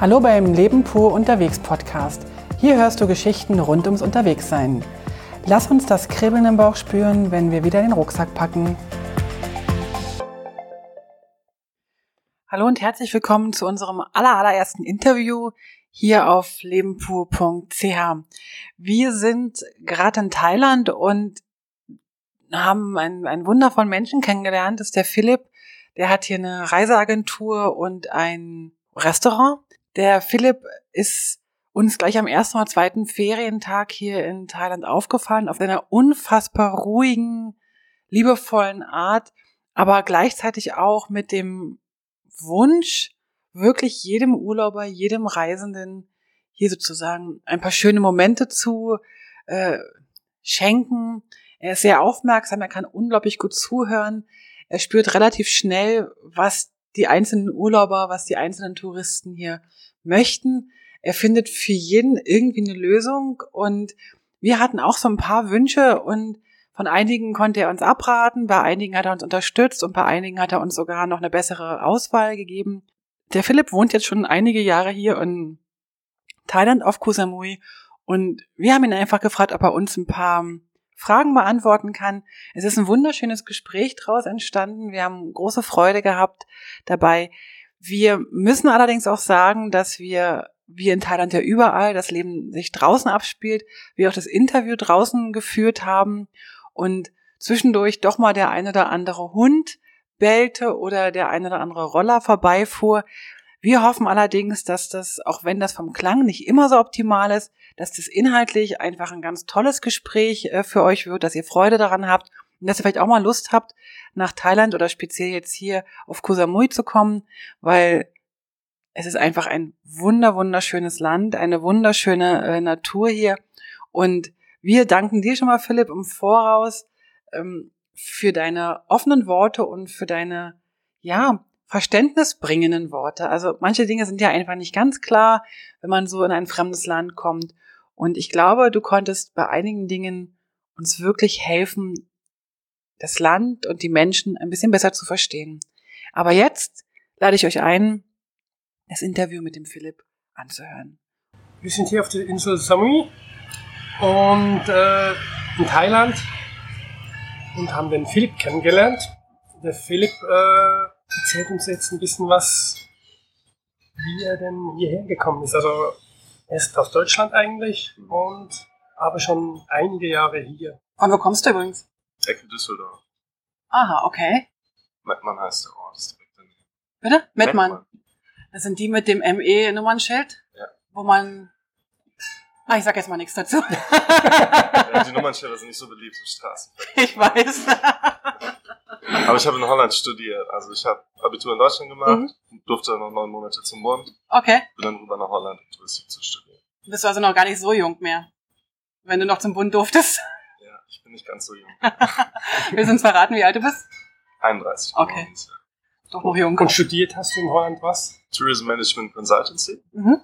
Hallo beim Leben pur unterwegs Podcast. Hier hörst du Geschichten rund ums Unterwegssein. Lass uns das Kribbeln im Bauch spüren, wenn wir wieder den Rucksack packen. Hallo und herzlich willkommen zu unserem allerersten Interview hier auf lebenpur.ch. Wir sind gerade in Thailand und haben einen, einen wundervollen Menschen kennengelernt. Das ist der Philipp. Der hat hier eine Reiseagentur und ein Restaurant. Der Philipp ist uns gleich am ersten oder zweiten Ferientag hier in Thailand aufgefallen, auf einer unfassbar ruhigen, liebevollen Art, aber gleichzeitig auch mit dem Wunsch, wirklich jedem Urlauber, jedem Reisenden hier sozusagen ein paar schöne Momente zu äh, schenken. Er ist sehr aufmerksam, er kann unglaublich gut zuhören. Er spürt relativ schnell, was die einzelnen Urlauber, was die einzelnen Touristen hier möchten. Er findet für jeden irgendwie eine Lösung und wir hatten auch so ein paar Wünsche und von einigen konnte er uns abraten, bei einigen hat er uns unterstützt und bei einigen hat er uns sogar noch eine bessere Auswahl gegeben. Der Philipp wohnt jetzt schon einige Jahre hier in Thailand auf Koh Samui und wir haben ihn einfach gefragt, ob er uns ein paar Fragen beantworten kann. Es ist ein wunderschönes Gespräch daraus entstanden. Wir haben große Freude gehabt dabei. Wir müssen allerdings auch sagen, dass wir, wie in Thailand ja überall, das Leben sich draußen abspielt, wir auch das Interview draußen geführt haben und zwischendurch doch mal der ein oder andere Hund bellte oder der ein oder andere Roller vorbeifuhr. Wir hoffen allerdings, dass das, auch wenn das vom Klang nicht immer so optimal ist, dass das inhaltlich einfach ein ganz tolles Gespräch äh, für euch wird, dass ihr Freude daran habt und dass ihr vielleicht auch mal Lust habt, nach Thailand oder speziell jetzt hier auf Koh Samui zu kommen, weil es ist einfach ein wunder, wunderschönes Land, eine wunderschöne äh, Natur hier und wir danken dir schon mal, Philipp, im Voraus ähm, für deine offenen Worte und für deine, ja, verständnisbringenden Worte. Also manche Dinge sind ja einfach nicht ganz klar, wenn man so in ein fremdes Land kommt. Und ich glaube, du konntest bei einigen Dingen uns wirklich helfen, das Land und die Menschen ein bisschen besser zu verstehen. Aber jetzt lade ich euch ein, das Interview mit dem Philipp anzuhören. Wir sind hier auf der Insel Samui und äh, in Thailand und haben den Philipp kennengelernt. Der Philipp äh, erzählt uns jetzt ein bisschen was, wie er denn hierher gekommen ist. Also ist aus Deutschland eigentlich und aber schon einige Jahre hier. Von wo kommst du übrigens? Ecke Düsseldorf. Aha, okay. Mettmann heißt der Ort. Ist direkt daneben. Bitte? Mettmann. Das sind die mit dem ME-Nummernschild? Ja. Wo man. Ah, ich sag jetzt mal nichts dazu. ja, die Nummernschilder sind nicht so beliebt im Straßen. Ich weiß. Aber ich habe in Holland studiert. Also ich habe Abitur in Deutschland gemacht, mhm. Durfte noch neun Monate zum Bund. Okay. Bin dann rüber nach Holland, um Touristik zu studieren. Bist du also noch gar nicht so jung mehr, wenn du noch zum Bund durftest? Ja, ich bin nicht ganz so jung. Wir sind verraten, wie alt du bist? 31. Okay. Ja. Doch noch jung. Und studiert hast du in Holland was? Tourism Management Consultancy. Mhm.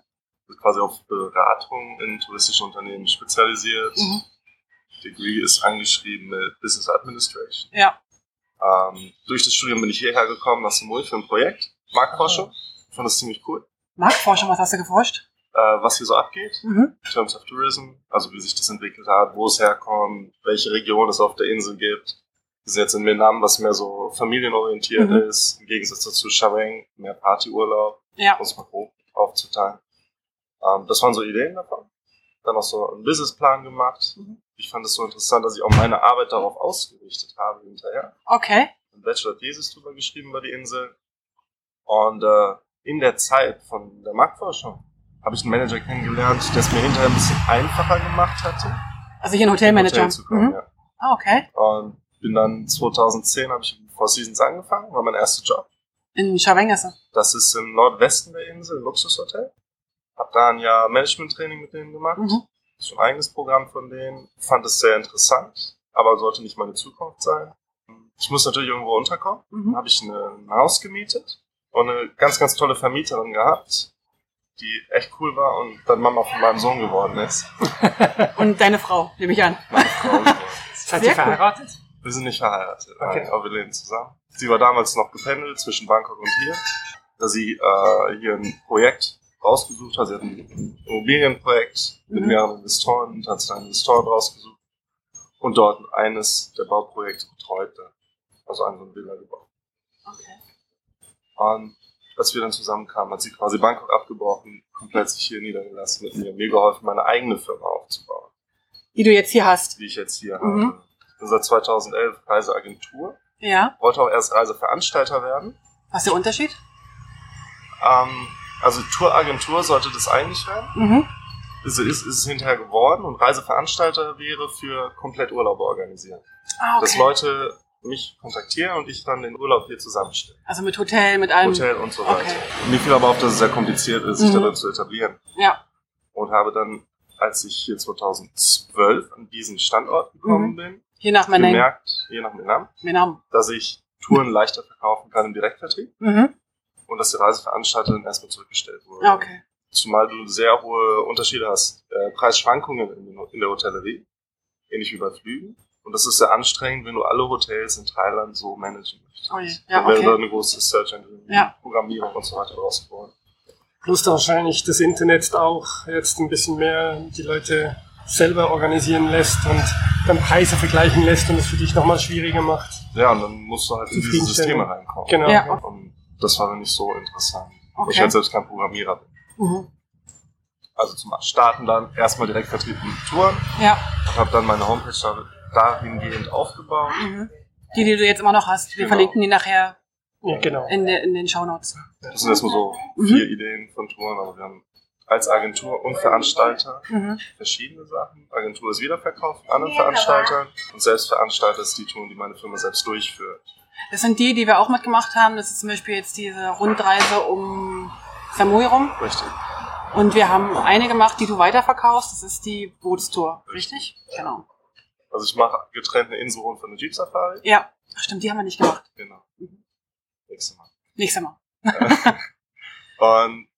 Quasi auf Beratung in touristischen Unternehmen spezialisiert. Mhm. Degree ist angeschrieben mit Business Administration. Ja. Ähm, durch das Studium bin ich hierher gekommen nach Samui für ein Projekt, Marktforschung. Ich fand das ziemlich cool. Marktforschung, was hast du geforscht? Äh, was hier so abgeht, mhm. in terms of tourism, also wie sich das entwickelt hat, wo es herkommt, welche Region es auf der Insel gibt. Wir sind jetzt in Vietnam, was mehr so familienorientiert mhm. ist, im Gegensatz dazu Chaweng, mehr Partyurlaub, ja. um es mal grob aufzuteilen. Ähm, das waren so Ideen davon. Dann noch so einen Businessplan gemacht. Mhm ich fand es so interessant, dass ich auch meine Arbeit darauf ausgerichtet habe hinterher. Okay. Ein Bachelor-Thesis drüber geschrieben über die Insel. Und äh, in der Zeit von der Marktforschung habe ich einen Manager kennengelernt, der es mir hinterher ein bisschen einfacher gemacht hatte. Also hier ein Hotelmanager. Hotel zu kommen, mhm. ja. Ah, okay. Und bin dann 2010 habe ich Four Seasons angefangen, war mein erster Job. In Scharwengasse. Das ist im Nordwesten der Insel, ein Luxushotel. Hab da ein Jahr Management-Training mit denen gemacht. Mhm ist ein eigenes Programm von denen. Fand es sehr interessant, aber sollte nicht meine Zukunft sein. Ich muss natürlich irgendwo unterkommen. Mhm. Habe ich eine, ein Haus gemietet und eine ganz, ganz tolle Vermieterin gehabt, die echt cool war und dann Mama von meinem Sohn geworden ist. und deine Frau, nehme ich an. Meine Frau. Seid ihr verheiratet? Wir sind nicht verheiratet, okay. nein, aber wir leben zusammen. Sie war damals noch gependelt zwischen Bangkok und hier, da sie äh, hier ein Projekt rausgesucht hat. Sie hat ein Immobilienprojekt mit Mhm. mehreren Investoren und hat sich einen Investoren rausgesucht und dort eines der Bauprojekte betreut. Also ein so ein Villa-Gebäude. Okay. Und als wir dann zusammenkamen, hat sie quasi Bangkok abgebrochen, komplett sich hier niedergelassen mit mir, mir geholfen, meine eigene Firma aufzubauen, Die du jetzt hier hast. die ich jetzt hier Mhm. habe. Ich bin seit 2011 Reiseagentur, Ja. wollte auch erst Reiseveranstalter werden. Was ist der Unterschied? Ähm, also Touragentur sollte das eigentlich werden. Mhm. Ist, ist, ist es hinterher geworden und Reiseveranstalter wäre für komplett Urlaube organisieren. Ah, Dass okay. Leute mich kontaktieren und ich dann den Urlaub hier zusammenstelle. Also mit Hotel, mit allem. Hotel und so weiter. Okay. Mir fiel aber auf, dass es sehr kompliziert ist, sich Mhm. darin zu etablieren. Ja. Und habe dann, als ich hier 2012 an diesen Standort gekommen Mhm. bin, Je nach gemerkt, je nach Menam, Menam. dass ich Touren leichter verkaufen kann im Direktvertrieb Mhm. und dass die Reiseveranstalter dann erstmal zurückgestellt wurden. Ja, okay. Zumal du sehr hohe Unterschiede hast. Äh, Preisschwankungen in, in der Hotellerie, ähnlich wie bei Flügen. Und das ist sehr anstrengend, wenn du alle Hotels in Thailand so managen möchtest. Oh je. Ja, Dann wäre da okay. eine große Search Engine, Ja. Programmierung und so weiter draus geworden. Plus da wahrscheinlich das Internet auch jetzt ein bisschen mehr die Leute selber organisieren lässt und dann Preise vergleichen lässt und es für dich nochmal schwieriger macht. Ja, und dann musst du halt in diese. Systeme reinkommen. Genau. Ja. Und das war dann nicht so interessant. Okay. Ich halt selbst kein Programmierer bin. Mhm. Also zum Starten dann erstmal Direktvertrieb in Touren, Ja. habe dann meine Homepage da- dahingehend aufgebaut. Mhm. Die, die du jetzt immer noch hast. Wir Genau. verlinken die nachher Ja, genau. in, de, in den Shownotes. Das sind erstmal so Mhm. vier Ideen von Touren, aber wir haben als Agentur und Veranstalter Mhm. verschiedene Sachen. Agentur ist Wiederverkauf von anderen Veranstaltern und Selbstveranstalter ist die Touren, die meine Firma selbst durchführt. Das sind die, die wir auch mitgemacht haben. Das ist zum Beispiel jetzt diese Rundreise um Samui rum. Richtig. Und wir haben eine gemacht, die du weiterverkaufst. Das ist die Bootstour. Richtig? Genau. Also ich mache getrennt eine Inselrunde von der Jeep Safari. Ja. Stimmt, die haben wir nicht gemacht. Genau. Mhm. Nächstes Mal. Nächstes Mal. Und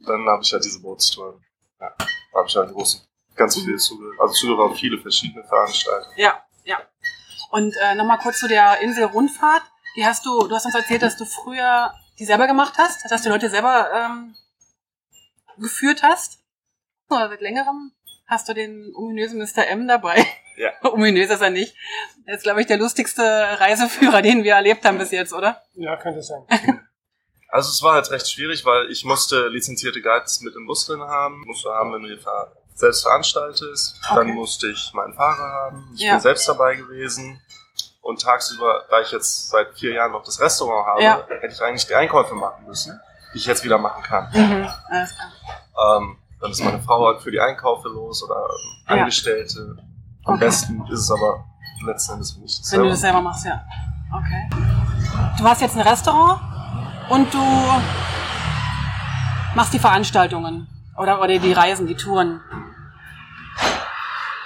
dann habe ich halt diese Bootstouren. Ja, da habe ich halt großen, ganz viel Zugriff, also Zugriff auf viele verschiedene Veranstalter. Ja, ja. Und äh, nochmal kurz zu der Insel-Rundfahrt. Die hast du, du hast uns erzählt, dass du früher die selber gemacht hast, dass du Leute selber ähm, geführt hast. Oder seit längerem hast du den ominösen Mr. M dabei. Ja. Ominös ist er nicht. Er ist, glaube ich, der lustigste Reiseführer, den wir erlebt haben bis jetzt, oder? Ja, könnte sein. Also es war halt recht schwierig, weil ich musste lizenzierte Guides mit im Bus drin haben, musste haben, wenn du hier selbst veranstaltest. Okay. Dann musste ich meinen Fahrer haben. Ich Ja. bin selbst dabei gewesen. Und tagsüber, da ich jetzt seit vier Jahren noch das Restaurant habe, Ja. hätte ich eigentlich die Einkäufe machen müssen, die ich jetzt wieder machen kann. Mhm. Alles klar. Ähm, dann ist meine Frau halt für die Einkäufe los oder ähm, Ja. Am Okay. besten ist es aber letzten Endes, das Wenn du das selber machst, ja. Okay. Du hast jetzt ein Restaurant und du machst die Veranstaltungen oder, oder die Reisen, die Touren.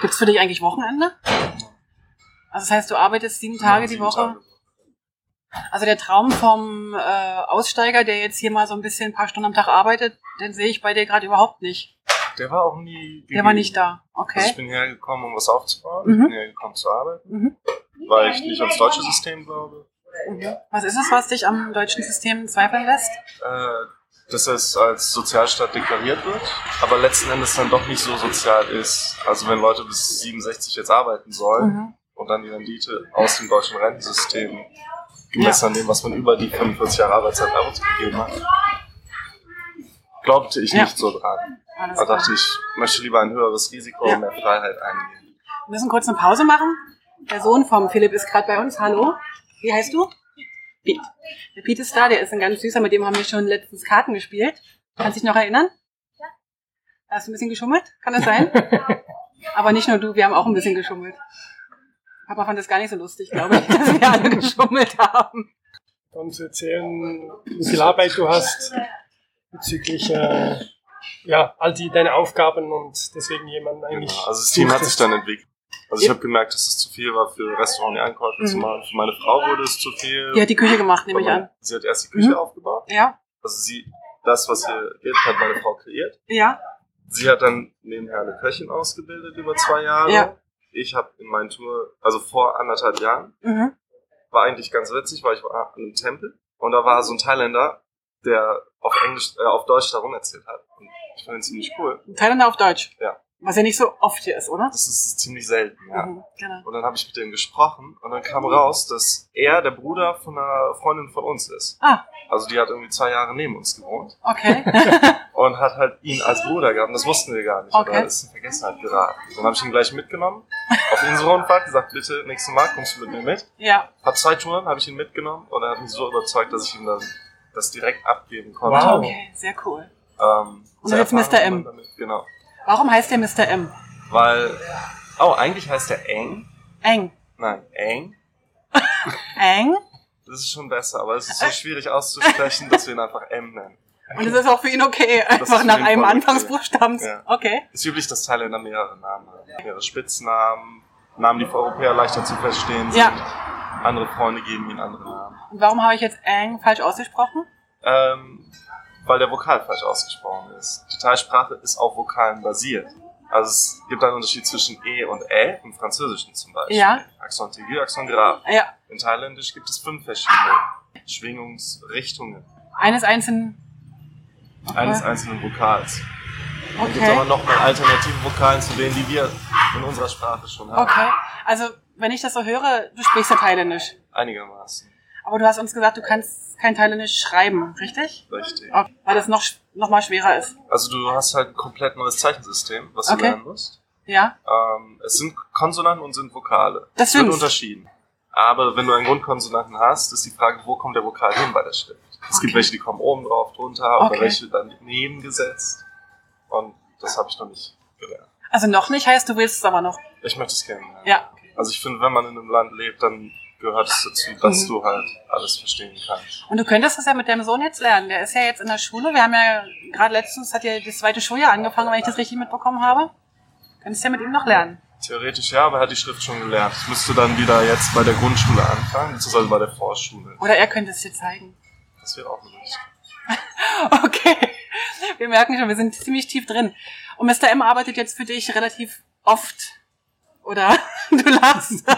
Gibt's für dich eigentlich Wochenende? Also das heißt, du arbeitest sieben Tage die sieben Woche. Tage. Also der Traum vom äh, Aussteiger, der jetzt hier mal so ein bisschen ein paar Stunden am Tag arbeitet, den sehe ich bei dir gerade überhaupt nicht. Der war auch nie. Der war nicht da. Also ich Okay. bin hergekommen, um was aufzubauen. Mhm. Ich bin hergekommen zu arbeiten, Mhm. weil ich nicht ans deutsche System glaube. Mhm. Was ist es, was dich am deutschen System zweifeln lässt? Äh, dass es als Sozialstaat deklariert wird, aber letzten Endes dann doch nicht so sozial ist. Also wenn Leute bis 67 jetzt arbeiten sollen Mhm. und dann die Rendite aus dem deutschen Rentensystem gemessen an dem, was man über die 45 Jahre Arbeitszeit ausgegeben hat, glaubte ich Ja. nicht so dran. Alles klar. dachte ich, ich möchte lieber ein höheres Risiko Ja. und mehr Freiheit eingehen. Wir müssen kurz eine Pause machen. Der Sohn vom Philipp ist gerade bei uns. Hallo. Wie heißt du? Pete. Der Pete ist da, der ist ein ganz süßer, mit dem haben wir schon letztens Karten gespielt. Kannst dich noch erinnern? Ja. Hast du ein bisschen geschummelt? Kann das sein? Aber nicht nur du, wir haben auch ein bisschen geschummelt. Papa fand das gar nicht so lustig, glaube ich, dass wir alle geschummelt haben. Dann zu erzählen, wie viel Arbeit du hast bezüglich äh, ja, all die deine Aufgaben und deswegen jemanden eigentlich. Genau. Also das Team hat sich dann entwickelt. Also ich habe gemerkt, dass es zu viel war für Restaurant die Einkäufe zu Mhm. machen. Für meine Frau wurde es zu viel. Die hat die Küche gemacht, nehme ich an. Sie hat erst die Küche Mhm. aufgebaut. Ja? Also sie, das, was hier geht, hat meine Frau kreiert. Ja? Sie hat dann nebenher eine Köchin ausgebildet über zwei Jahre. Ja. Ich habe in meinen Tour, also vor anderthalb Jahren, Mhm. war eigentlich ganz witzig, weil ich war an einem Tempel und da war so ein Thailänder, der auf Englisch, äh, auf Deutsch darum erzählt hat. Und ich fand ihn ziemlich cool. Thailänder auf Deutsch. Ja. Was ja nicht so oft hier ist, oder? Das ist ziemlich selten, ja. Mhm, genau. Und dann habe ich mit dem gesprochen und dann kam raus, dass er der Bruder von einer Freundin von uns ist. Ah, Also die hat irgendwie zwei Jahre neben uns gewohnt okay. und hat halt ihn als Bruder gehabt. Und das wussten wir gar nicht. Okay. Oder ist in Vergessenheit geraten. Dann habe ich ihn gleich mitgenommen auf Inselrundfahrt, gesagt, bitte nächstes Mal kommst du mit mir mit. ja. Hab zwei Touren, habe ich ihn mitgenommen und er hat mich so überzeugt, dass ich ihm dann das direkt abgeben konnte. Wow. Okay, sehr cool. Ähm, Und jetzt Mr. M. Damit, genau. Warum heißt der Mr. M? Weil, oh, eigentlich heißt er Eng. Eng. Nein, Eng. Eng? Das ist schon besser, aber es ist so schwierig auszusprechen, dass wir ihn einfach M nennen. Und es ist auch für ihn okay, ist einfach nach einem Fall okay. Anfangsbuchstaben. Ja. Okay. Es ist üblich, dass Thailänder mehrere Namen haben. Mehrere Spitznamen, Namen, die für Europäer leichter zu verstehen sind. Ja. Andere Freunde geben ihnen andere Namen. Und warum habe ich jetzt Eng falsch ausgesprochen? Ähm, weil der Vokal falsch ausgesprochen ist. Die Thai-Sprache ist auf Vokalen basiert. Also es gibt einen Unterschied zwischen E und Ä im Französischen zum Beispiel. Ja. Accent aigu, Accent grave. Ja. In Thailändisch gibt es fünf verschiedene Schwingungsrichtungen Eines einzelnen. Okay. eines einzelnen Vokals. Dann gibt es Okay. aber noch mal alternative Vokalen zu denen, die wir in unserer Sprache schon haben. Okay. Also, wenn ich das so höre, du sprichst ja Thailändisch. Einigermaßen. Aber du hast uns gesagt, du kannst kein Thailändisch schreiben, richtig? Richtig. Okay. Weil das noch, noch mal schwerer ist. Also du hast halt ein komplett neues Zeichensystem, was du Okay. lernen musst. Ja? Ähm, es sind Konsonanten und sind Vokale. Das es wird unterschieden. Aber wenn du einen Grundkonsonanten hast, ist die Frage, wo kommt der Vokal hin bei der Schrift? Es gibt Okay. welche, die kommen oben drauf, drunter, oder welche dann nebengesetzt. Und das habe ich noch nicht gelernt. Also noch nicht heißt, du willst es aber noch. Ich möchte es kennenlernen. Ja. Also ich finde, wenn man in einem Land lebt, dann gehört es dazu, dass Mhm. du halt alles verstehen kannst. Und du könntest das ja mit deinem Sohn jetzt lernen. Der ist ja jetzt in der Schule. Wir haben ja gerade letztens hat ja das zweite Schuljahr angefangen, wenn ich das richtig mitbekommen habe. Könntest ja mit ihm noch lernen. Theoretisch ja, aber er hat die Schrift schon gelernt. Ich müsste dann wieder jetzt bei der Grundschule anfangen, beziehungsweise bei der Vorschule. Oder er könnte es dir zeigen. Das wäre auch Möglichkeit. Okay. Wir merken schon, wir sind ziemlich tief drin. Und Mr. M arbeitet jetzt für dich relativ oft. Oder? Du lachst.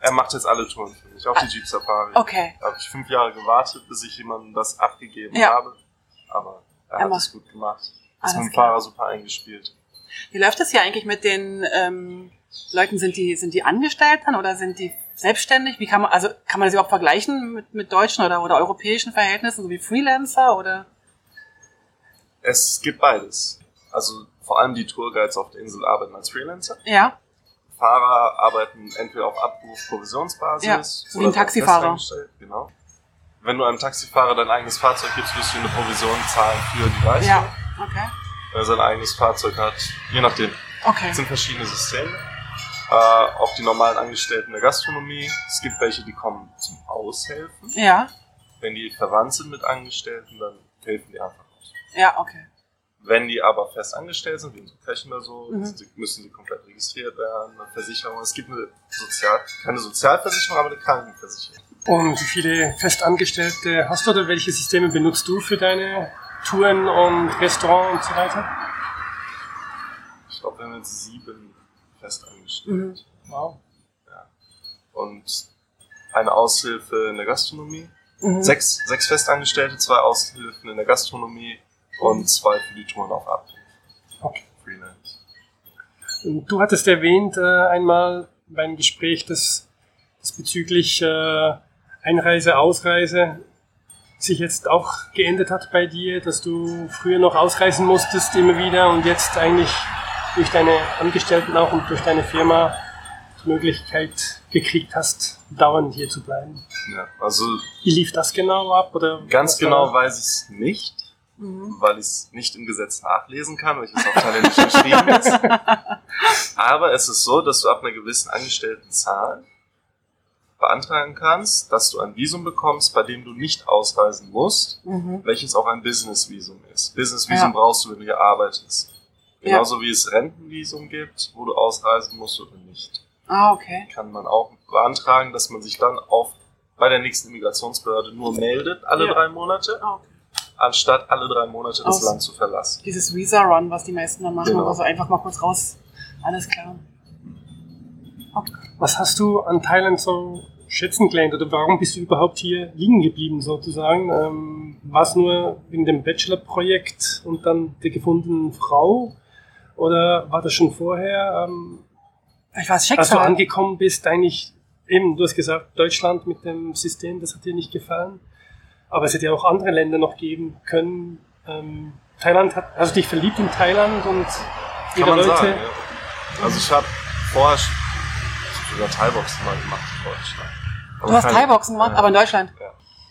Er macht jetzt alle Touren für mich, auch die Jeep Safari. Okay. Da habe ich fünf Jahre gewartet, bis ich jemandem das abgegeben Ja. habe. Aber er Er hat macht- es gut gemacht. Ist mit dem. Fahrer super eingespielt. Wie läuft das hier eigentlich mit den ähm, Leuten? Sind die, sind die angestellt dann oder sind die selbstständig? Wie kann man, also kann man das überhaupt vergleichen mit, mit deutschen oder, oder europäischen Verhältnissen, so wie Freelancer oder? Es gibt beides. Also vor allem die Tourguides auf der Insel arbeiten als Freelancer. Ja. Fahrer arbeiten entweder auf Abruf, Provisionsbasis Ja, so wie ein Taxifahrer. Genau. Wenn du einem Taxifahrer dein eigenes Fahrzeug gibst, wirst du eine Provision zahlen für die Leistung. Ja. Okay. Wenn er sein eigenes Fahrzeug hat, je nachdem. Okay. Es sind verschiedene Systeme. Äh, auch die normalen Angestellten der Gastronomie. Es gibt welche, die kommen zum Aushelfen. Ja. Wenn die verwandt sind mit Angestellten, dann helfen die einfach aus. Ja, okay. Wenn die aber fest angestellt sind, wie unsere Köchen oder so, Mhm. müssen sie komplett registriert werden, eine Versicherung. Es gibt eine Sozial keine Sozialversicherung, aber eine Krankenversicherung. Und wie viele Festangestellte hast du oder welche Systeme benutzt du für deine Touren und Restaurant und so weiter? Ich glaube, wir haben jetzt sieben festangestellt. Mhm. Wow. Und eine Aushilfe in der Gastronomie. Mhm. Sechs, sechs Festangestellte, zwei Aushilfen in der Gastronomie und zwei für die Touren auf Abruf. Okay. Freelance. Und du hattest erwähnt äh, einmal beim Gespräch, dass, dass bezüglich äh, Einreise, Ausreise sich jetzt auch geändert hat bei dir, dass du früher noch ausreisen musstest immer wieder und jetzt eigentlich durch deine Angestellten auch und durch deine Firma die Möglichkeit gekriegt hast, dauernd hier zu bleiben. Ja, also Wie lief das genau ab? Oder ganz genau war- weiß ich es nicht, Mhm. weil ich es nicht im Gesetz nachlesen kann, weil ich es auf Thailändisch geschrieben ist. Aber es ist so, dass du ab einer gewissen Angestelltenzahl beantragen kannst, dass du ein Visum bekommst, bei dem du nicht ausreisen musst, Mhm. welches auch ein Business-Visum ist. Business-Visum Ja. brauchst du, wenn du hier arbeitest. Ja. Genauso wie es Rentenvisum gibt, wo du ausreisen musst oder nicht. Ah, okay. Kann man auch beantragen, dass man sich dann auf bei der nächsten Immigrationsbehörde nur meldet, alle Ja. drei Monate, Ah, okay. Anstatt alle drei Monate das Aus- Land zu verlassen. Dieses Visa-Run, was die meisten dann machen, Genau. also einfach mal kurz raus. Alles klar. Was hast du an Thailand so schätzen gelernt oder warum bist du überhaupt hier liegen geblieben sozusagen? Ähm, war es nur wegen dem Bachelor-Projekt und dann der gefundenen Frau oder war das schon vorher? Ähm, Ich weiß, als du angekommen bist, eigentlich eben, du hast gesagt, Deutschland mit dem System, das hat dir nicht gefallen. Aber es hätte ja auch andere Länder noch geben können. Ähm, Thailand hat, hast du dich verliebt in Thailand und man Leute? sagen, ja. Also ich habe vorher sogar Thai-Boxen mal gemacht in Deutschland. Aber Du hast Thai-Boxen gemacht, Ja. aber in Deutschland.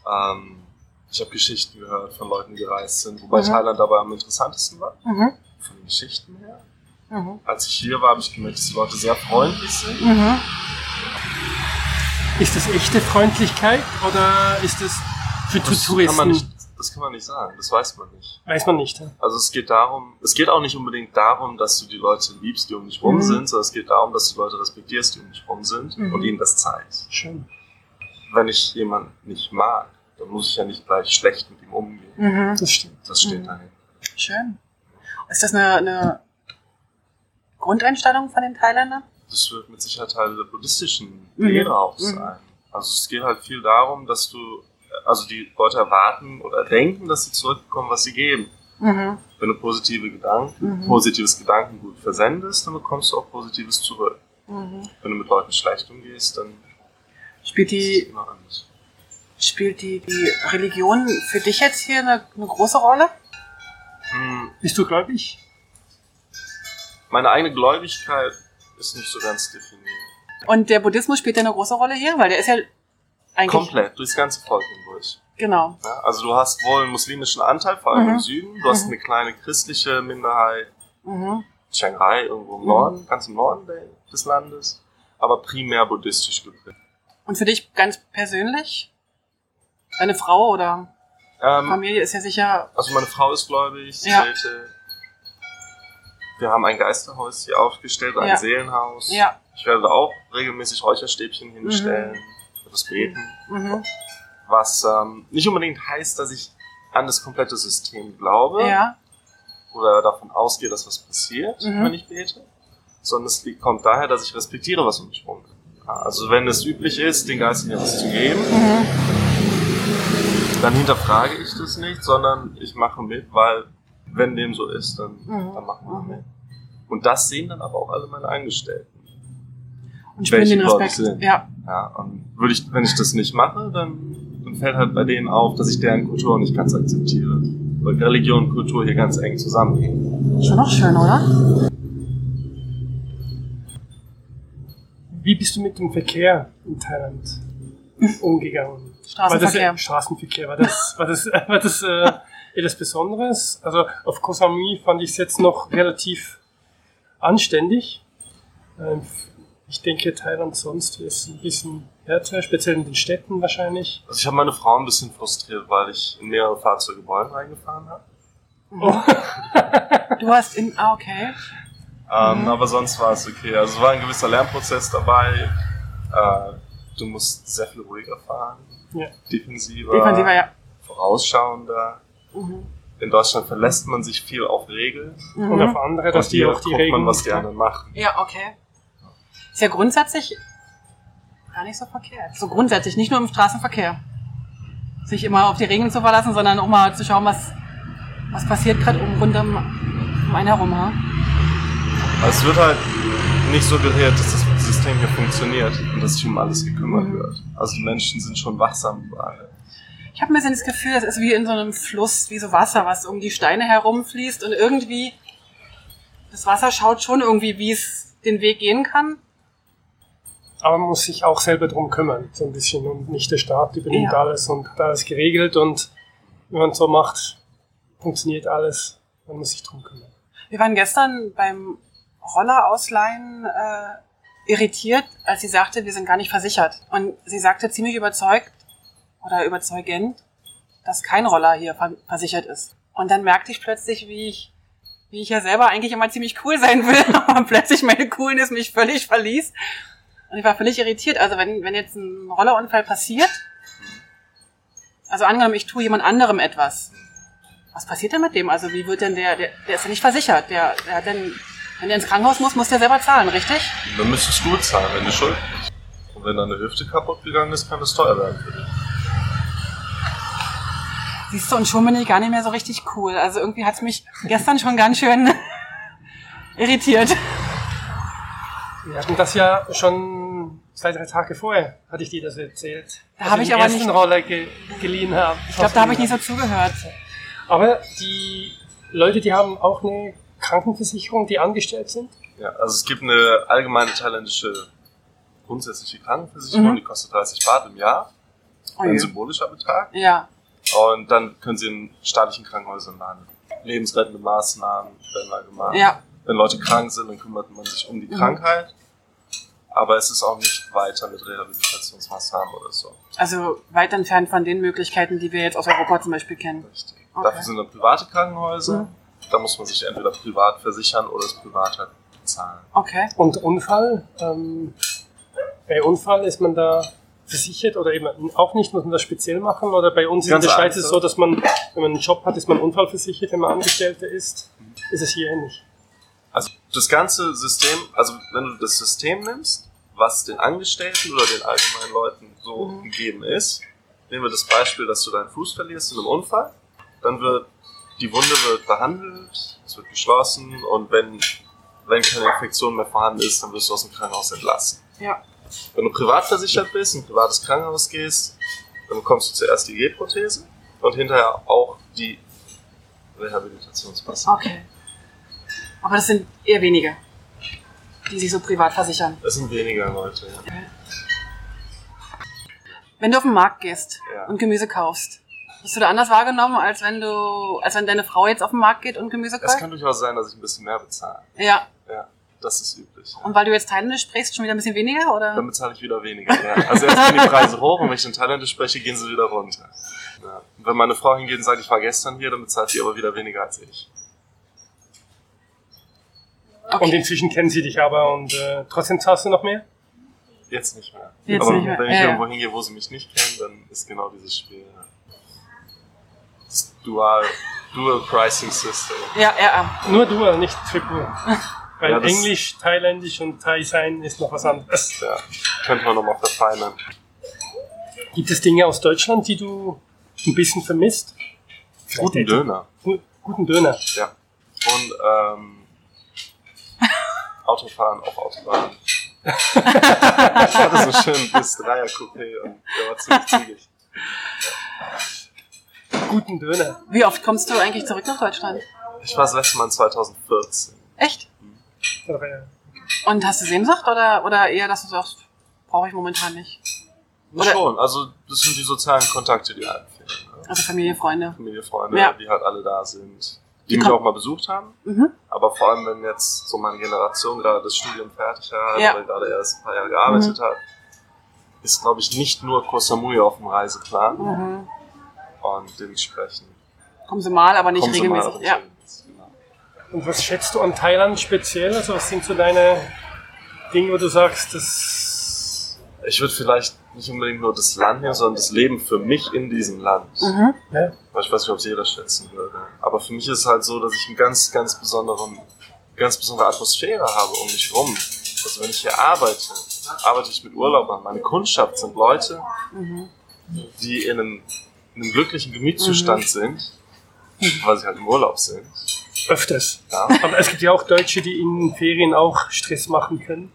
Ähm, ich habe Geschichten gehört von Leuten, die gereist sind, wobei Mhm. Thailand aber am interessantesten war, Mhm. von den Geschichten her. Mhm. Als ich hier war, habe ich gemerkt, dass die Leute sehr freundlich sind. Mhm. Ist das echte Freundlichkeit oder ist das für Das Touristen? kann, man nicht, das kann man nicht sagen, das weiß man nicht. Weiß man nicht. ja? Also es geht darum, es geht auch nicht unbedingt darum, dass du die Leute liebst, die um dich rum Mhm. sind, sondern es geht darum, dass du die Leute respektierst, die um dich rum sind Mhm. und ihnen das zeigst. Schön. Wenn ich jemanden nicht mag, dann muss ich ja nicht gleich schlecht mit ihm umgehen. Mhm. Das stimmt. Das steht Mhm. dahin. Schön. Ist das eine, eine Grundeinstellung von den Thailändern? Das wird mit Sicherheit Teil der buddhistischen Mhm. Lehre auch Mhm. sein. Also es geht halt viel darum, dass du, also die Leute erwarten oder denken, dass sie zurückbekommen, was sie geben. Mhm. Wenn du positive Gedanken, Mhm. positives Gedankengut versendest, dann bekommst du auch Positives zurück. Mhm. Wenn du mit Leuten schlecht umgehst, dann Spielt ist es die, immer anders. spielt die, die Religion für dich jetzt hier eine, eine große Rolle? Hm, Bist du gläubig? Meine eigene Gläubigkeit ist nicht so ganz definiert. Und der Buddhismus spielt ja eine große Rolle hier, weil der ist ja eigentlich. Komplett, durchs ganze Volk hindurch. Genau. Ja, also du hast wohl einen muslimischen Anteil, vor allem Mhm. im Süden. Du hast Mhm. eine kleine christliche Minderheit, Mhm. Chiang Rai, irgendwo im Mhm. Norden, ganz im Norden des Landes, aber primär buddhistisch geprägt. Und für dich ganz persönlich? Deine Frau oder Ähm, Familie ist ja sicher. also meine Frau ist gläubig, sie Ja. bete. Wir haben ein Geisterhaus hier aufgestellt, ein Ja. Seelenhaus. Ja. Ich werde auch regelmäßig Räucherstäbchen hinstellen, das Beten. Mhm. Was ähm, nicht unbedingt heißt, dass ich an das komplette System glaube Ja. oder davon ausgehe, dass was passiert, Mhm. wenn ich bete, sondern es kommt daher, dass ich respektiere, was um mich herum ist. Also wenn es üblich ist, den Geistern etwas zu geben, Mhm. dann hinterfrage ich das nicht, sondern ich mache mit, weil wenn dem so ist, dann, Mhm. dann machen wir Mhm. mit. Und das sehen dann aber auch alle meine Angestellten. Welche den Respekt. sind. Ja. Ja, und würde ich, wenn ich das nicht mache, dann, dann fällt halt bei denen auf, dass ich deren Kultur nicht ganz akzeptiere. Weil Religion und Kultur hier ganz eng zusammenhängen. Schon noch schön, oder? Wie bist du mit dem Verkehr in Thailand umgegangen? Straßenverkehr. War das, Straßenverkehr, war das, war das, war das äh, etwas Besonderes? Also auf Koh Samui fand ich es jetzt noch relativ anständig. Ähm, ich denke, Thailand sonst ist ein bisschen härter, speziell in den Städten wahrscheinlich. Also ich habe meine Frau ein bisschen frustriert, weil ich in mehrere Fahrzeuge Bäume reingefahren habe. Oh. Du hast in. Ah, okay. Ähm, Mhm. Aber sonst war es okay. Also es war ein gewisser Lernprozess dabei. Äh, du musst sehr viel ruhiger fahren, Ja. defensiver, Defensiver, ja. vorausschauender. Mhm. In Deutschland verlässt man sich viel auf Regeln. Und Mhm. auf andere, dass und die auch die guckt Regeln. man, was die anderen machen. Ja, okay. Ist ja grundsätzlich gar nicht so verkehrt. So grundsätzlich, nicht nur im Straßenverkehr. Sich immer auf die Regeln zu verlassen, sondern auch mal zu schauen, was, was passiert gerade um, rund um, um einen herum. Ha? Also es wird halt nicht suggeriert, dass das System hier funktioniert und dass sich um alles gekümmert Mhm. wird. Also die Menschen sind schon wachsam überall. Ich habe ein bisschen das Gefühl, das ist wie in so einem Fluss, wie so Wasser, was um die Steine herumfließt und irgendwie das Wasser schaut schon irgendwie, wie es den Weg gehen kann. Aber man muss sich auch selber drum kümmern, so ein bisschen. Und nicht der Staat übernimmt Ja. alles und hat alles geregelt. Und wenn man so macht, funktioniert alles. Man muss sich drum kümmern. Wir waren gestern beim Roller ausleihen äh, irritiert, als sie sagte, wir sind gar nicht versichert. Und sie sagte ziemlich überzeugt oder überzeugend, dass kein Roller hier ver versichert ist. Und dann merkte ich plötzlich, wie ich, wie ich ja selber eigentlich immer ziemlich cool sein will, aber plötzlich meine Coolness mich völlig verließ. Und ich war völlig irritiert. Also wenn, wenn jetzt ein Rollerunfall passiert, also angenommen, ich tue jemand anderem etwas, was passiert denn mit dem? Also wie wird denn der, der, der ist ja nicht versichert, der, der hat denn, wenn der ins Krankenhaus muss, muss der selber zahlen, richtig? Dann müsstest du zahlen, wenn du schuld bist. Und wenn deine Hüfte kaputt gegangen ist, kann das teuer werden für dich. Siehst du, und schon bin ich gar nicht mehr so richtig cool. Also irgendwie hat's mich gestern schon ganz schön irritiert. Wir hatten das ja schon zwei, drei Tage vorher, hatte ich dir das erzählt. Da habe ich die aber nicht- Roller ge geliehen habe. Ich glaube, da habe ich nicht so zugehört. Aber die Leute, die haben auch eine Krankenversicherung, die angestellt sind. Ja, also es gibt eine allgemeine thailändische grundsätzliche Krankenversicherung, Mhm. die kostet 30 Baht im Jahr. Oh Ein symbolischer Betrag. Ja, Und dann können sie in staatlichen Krankenhäusern landen. Lebensrettende Maßnahmen werden da gemacht. ja. Wenn Leute krank sind, dann kümmert man sich um die Mhm. Krankheit. Aber es ist auch nicht weiter mit Rehabilitationsmaßnahmen oder so. Also weit entfernt von den Möglichkeiten, die wir jetzt aus Europa zum Beispiel kennen. Richtig. Okay. Dafür sind dann private Krankenhäuser. Mhm. Da muss man sich entweder privat versichern oder es privat halt bezahlen. Okay. Und Unfall, ähm, bei Unfall ist man da versichert oder eben auch nicht, muss man das speziell machen? Oder bei uns Ganz in der Schweiz ist es so, dass man, wenn man einen Job hat, ist man unfallversichert, wenn man Angestellter ist. Ist es hier ähnlich? Das ganze System, also wenn du das System nimmst, was den Angestellten oder den allgemeinen Leuten so Mhm. gegeben ist, nehmen wir das Beispiel, dass du deinen Fuß verlierst in einem Unfall, dann wird die Wunde wird behandelt, es wird geschlossen und wenn, wenn keine Infektion mehr vorhanden ist, dann wirst du aus dem Krankenhaus entlassen. Ja. Wenn du privat versichert bist, in ein privates Krankenhaus gehst, dann bekommst du zuerst die G-Prothese und hinterher auch die Rehabilitationsmasse. Okay. Aber das sind eher wenige, die sich so privat versichern. Es sind weniger Leute, ja. Wenn du auf den Markt gehst Ja. und Gemüse kaufst, bist du da anders wahrgenommen, als wenn du, als wenn deine Frau jetzt auf den Markt geht und Gemüse Es kauft? kann durchaus sein, dass ich ein bisschen mehr bezahle. Ja. Ja, das ist üblich. Ja. Und weil du jetzt Thailändisch sprichst, schon wieder ein bisschen weniger, oder? Dann bezahle ich wieder weniger. Ja. Also erst gehen die Preise hoch und wenn ich in Thailändisch spreche, gehen sie wieder runter. Ja. Wenn meine Frau hingeht und sagt, ich war gestern hier, dann bezahlt sie aber wieder weniger als ich. Und inzwischen kennen sie dich aber und äh, trotzdem zahlst du noch mehr? Jetzt nicht mehr. Jetzt aber nicht mehr. wenn ich Ja, ja. irgendwo hingehe, wo sie mich nicht kennen, dann ist genau dieses Spiel. Ja. Das Dual, Dual Pricing System. Ja, ja, ja. Nur Dual, nicht Triple. Weil Ja, Englisch, Thailändisch und Thai sein ist noch was anderes. Ja, könnte man nochmal verfeinern. Gibt es Dinge aus Deutschland, die du ein bisschen vermisst? Guten Döner. Gu- Guten Döner. Ja. Und ähm, Autofahren auf Autobahn. ich hatte so schön bis Dreier-Coupé und der war ziemlich zügig. Guten Döner. Wie oft kommst du eigentlich zurück nach Deutschland? Ich war das letzte Mal in 2014. Echt? Oder, Und hast du Sehnsucht oder, oder eher, dass du sagst, brauche ich momentan nicht? Oder- Schon, also das sind die sozialen Kontakte, die einem fehlen. Ne? Also Familie, Freunde. Familie, Freunde, Ja. die halt alle da sind. Die mich auch mal besucht haben. Mhm. Aber vor allem, wenn jetzt so meine Generation gerade das Studium fertig hat Ja. oder gerade erst ein paar Jahre gearbeitet hat, ist, glaube ich, nicht nur Koh Samui auf dem Reiseplan. Mhm. Und dementsprechend Kommen sie mal, aber nicht sie mal, regelmäßig. aber nicht ja. regelmäßig, genau. Und was schätzt du an Thailand speziell? Also was sind so deine Dinge, wo du sagst, das Ich würde vielleicht nicht unbedingt nur das Land nehmen, sondern das Leben für mich in diesem Land. Mhm. ja, Weil ich weiß nicht, ob es jeder schätzen würde. Aber für mich ist es halt so, dass ich eine ganz, ganz besonderen, ganz besondere Atmosphäre habe um mich rum. Also wenn ich hier arbeite, arbeite ich mit Urlaubern. Meine Kundschaft sind Leute, Mhm. die in einem, in einem glücklichen Gemütszustand sind, weil sie halt im Urlaub sind. öfters. Ja. Aber es gibt ja auch Deutsche, die in Ferien auch Stress machen können.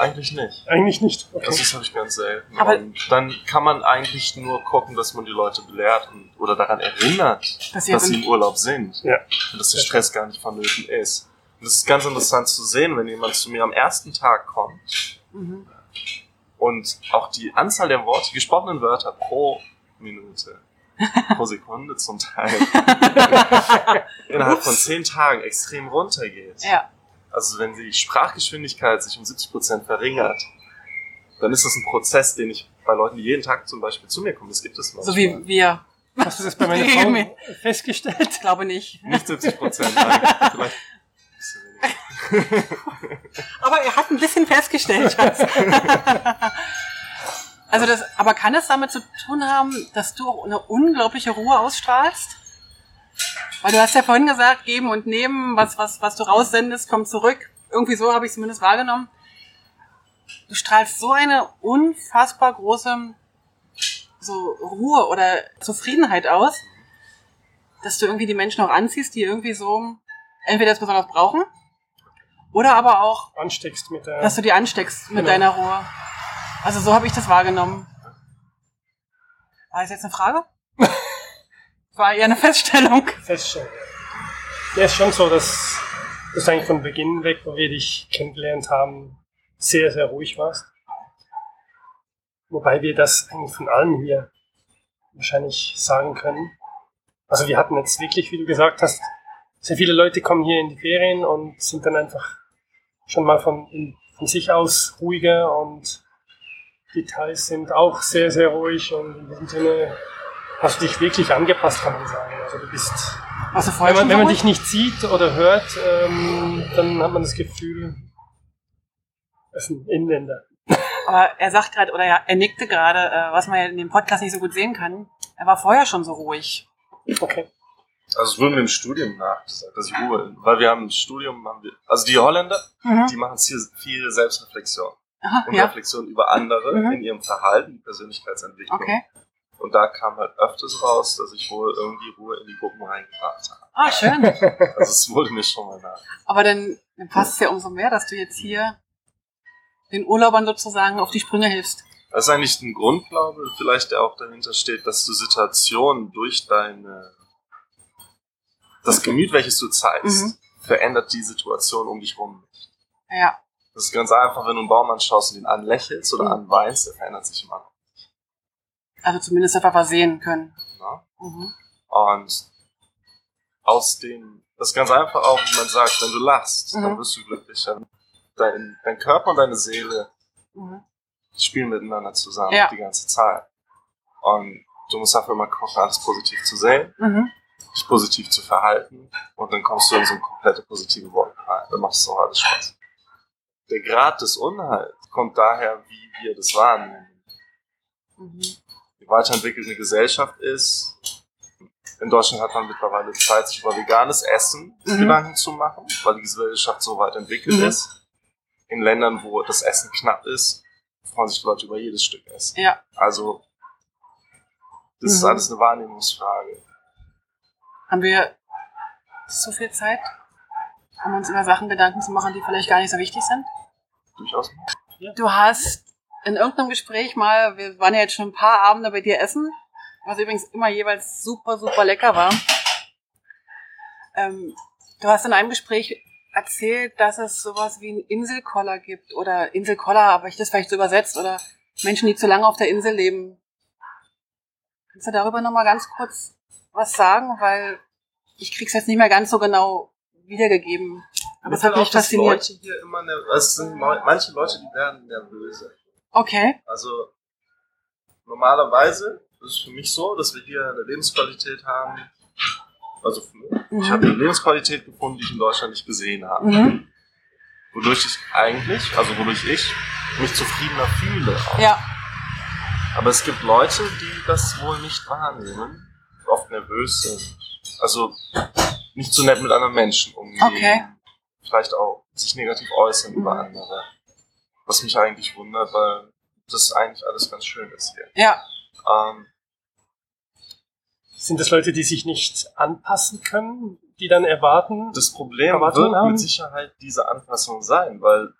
Eigentlich nicht. Eigentlich nicht. Okay. Das ist habe ich ganz selten. Aber- und dann kann man eigentlich nur gucken, dass man die Leute belehrt und, oder daran erinnert, Dass sie dass sie in- im Urlaub sind. Ja. Und dass der Stress gar nicht vonnöten ist. Und das ist ganz interessant zu sehen, wenn jemand zu mir am ersten Tag kommt Mhm. und auch die Anzahl der Worte, gesprochenen Wörter pro Minute, pro Sekunde zum Teil, innerhalb von zehn Tagen extrem runtergeht. Ja. Also wenn die Sprachgeschwindigkeit sich um 70% verringert, dann ist das ein Prozess, den ich bei Leuten, die jeden Tag zum Beispiel zu mir kommen, das gibt es manchmal. So wie wir. Hast du das bei meiner Frau festgestellt? Ich glaube nicht. Nicht 70%, nein, vielleicht ein bisschen weniger. Aber er hat ein bisschen festgestellt, Schatz. Also das, aber kann es damit zu tun haben, dass du auch eine unglaubliche Ruhe ausstrahlst? Weil du hast ja vorhin gesagt, geben und nehmen, was, was, was du raussendest, kommt zurück. Irgendwie so habe ich es zumindest wahrgenommen. du strahlst so eine unfassbar große so Ruhe oder Zufriedenheit aus, dass du irgendwie die Menschen auch anziehst, die irgendwie so entweder das besonders brauchen oder aber auch, Ansteckst mit der. dass du die ansteckst mit Genau. deiner Ruhe. Also so habe ich das wahrgenommen. War das jetzt eine Frage? War eher eine Feststellung. feststellen. Ja, ist schon so, dass das eigentlich von Beginn weg, wo wir dich kennengelernt haben, sehr, sehr ruhig warst. Wobei wir das eigentlich von allen hier wahrscheinlich sagen können. Also wir hatten jetzt wirklich, wie du gesagt hast, sehr viele Leute kommen hier in die Ferien und sind dann einfach schon mal von, in, von sich aus ruhiger und Details sind auch sehr, sehr ruhig und in diesem Sinne hast du dich wirklich angepasst, kann man sagen. Also du bist vorher wenn man, schon wenn man dich nicht sieht oder hört, ähm, dann hat man das Gefühl, es ist ein Inländer. Aber er sagt gerade, oder ja, er nickte gerade, äh, was man ja in dem Podcast nicht so gut sehen kann. Er war vorher schon so ruhig. Okay. Also es wurde mir im Studium nachgesagt, dass ich Ruhe, weil wir haben im Studium, haben wir, also die Holländer, Mhm. die machen viel, viel Selbstreflexion Aha, und ja, Reflexion über andere Mhm. in ihrem Verhalten, Persönlichkeitsentwicklung. okay. Und da kam halt öfters raus, dass ich wohl irgendwie Ruhe in die Gruppen reingebracht habe. Ah, schön. Also es wurde mir schon mal nach. Aber dann, dann passt es ja umso mehr, dass du jetzt hier den Urlaubern sozusagen auf die Sprünge hilfst. Das ist eigentlich ein Grundglaube, vielleicht der auch dahinter steht, dass du Situationen durch deine, das Gemüt, welches du zeigst, Mhm. verändert die Situation um dich rum nicht. Ja, Das ist ganz einfach, wenn du einen Baum anschaust und ihn anlächelst oder Mhm. anweinst, der verändert sich immer. Also zumindest einfach was sehen können. Ne? Mhm. Und aus dem, das ist ganz einfach auch, wie man sagt, wenn du lachst, Mhm. dann wirst du glücklicher. Dein, dein Körper und deine Seele Mhm. spielen miteinander zusammen Ja. die ganze Zeit. Und du musst einfach immer gucken, alles positiv zu sehen, Mhm. dich positiv zu verhalten und dann kommst du in so eine komplette positive Wolke rein. Dann macht es auch alles Spaß. Der Grad des Unheils kommt daher, wie wir das wahrnehmen. Mhm. Weiterentwickelte Gesellschaft ist, in Deutschland hat man mittlerweile Zeit, sich über veganes Essen Mhm. Gedanken zu machen, weil die Gesellschaft so weit entwickelt Mhm. ist. In Ländern, wo das Essen knapp ist, freuen sich die Leute über jedes Stück Essen. Ja, Also, das ist Mhm. alles eine Wahrnehmungsfrage. haben wir zu viel Zeit, um uns über Sachen Gedanken zu machen, die vielleicht gar nicht so wichtig sind? Durchaus. Du hast in irgendeinem Gespräch mal, wir waren ja jetzt schon ein paar Abende bei dir essen, was übrigens immer jeweils super, super lecker war. Ähm, du hast in einem Gespräch erzählt, dass es sowas wie einen Inselkoller gibt oder Inselkoller, aber ich das vielleicht so übersetzt oder Menschen, die zu lange auf der Insel leben. Kannst du darüber nochmal ganz kurz was sagen, weil ich krieg's jetzt nicht mehr ganz so genau wiedergegeben. Aber es hat mich fasziniert. Leute hier immer sind neu- manche Leute, die werden nervöse. Okay. Also normalerweise ist es für mich so, dass wir hier eine Lebensqualität haben. Also für mich. Mhm. ich habe eine Lebensqualität gefunden, die ich in Deutschland nicht gesehen habe. Mhm. Wodurch ich eigentlich, also wodurch ich mich zufriedener fühle. auch. Ja. Aber es gibt Leute, die das wohl nicht wahrnehmen, oft nervös sind. Also nicht so nett mit anderen Menschen umgehen. Okay. Vielleicht auch sich negativ äußern über Mhm. andere. Was mich eigentlich wundert, weil das eigentlich alles ganz schön ist hier. Ja. Ähm, Sind das Leute, die sich nicht anpassen können, die dann erwarten? das Problem Erwartungen wird haben? mit Sicherheit diese Anpassung sein, weil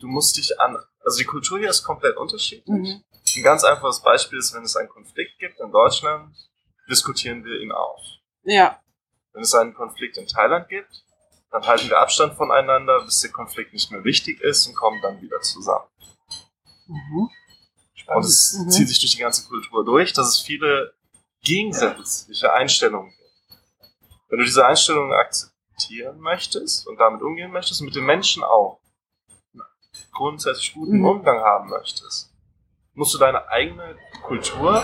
du musst dich an, also die Kultur hier ist komplett unterschiedlich. Mhm. Ein ganz einfaches Beispiel ist, wenn es einen Konflikt gibt in Deutschland, diskutieren wir ihn auf. Ja. Wenn es einen Konflikt in Thailand gibt, dann halten wir Abstand voneinander, bis der Konflikt nicht mehr wichtig ist und kommen dann wieder zusammen. Mhm. Und es Mhm. zieht sich durch die ganze Kultur durch, dass es viele gegensätzliche Einstellungen gibt. Wenn du diese Einstellungen akzeptieren möchtest und damit umgehen möchtest und mit den Menschen auch grundsätzlich guten Mhm. Umgang haben möchtest, musst du deine eigene Kultur,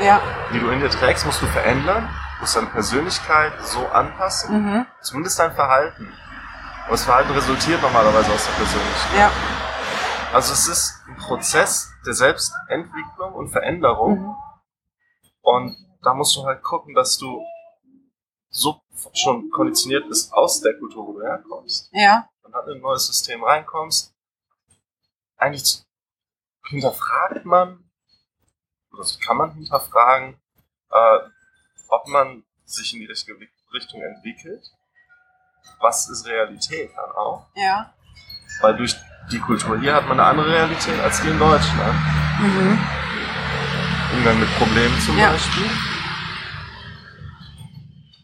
Ja. die du in dir trägst, musst du verändern, musst deine Persönlichkeit so anpassen, Mhm. zumindest dein Verhalten. Und das Verhalten resultiert normalerweise aus der Persönlichkeit. Ja. Also es ist ein Prozess der Selbstentwicklung und Veränderung. Mhm. Und da musst du halt gucken, dass du so schon konditioniert bist aus der Kultur, wo du herkommst. Ja. Und dann in ein neues System reinkommst, eigentlich hinterfragt man, oder das kann man hinterfragen, äh, ob man sich in die richtige Richtung entwickelt. Was ist Realität dann auch? Ja. Weil durch die Kultur hier hat man eine andere Realität als die in Deutschland. Mhm. Umgang mit Problemen zum Ja. Beispiel.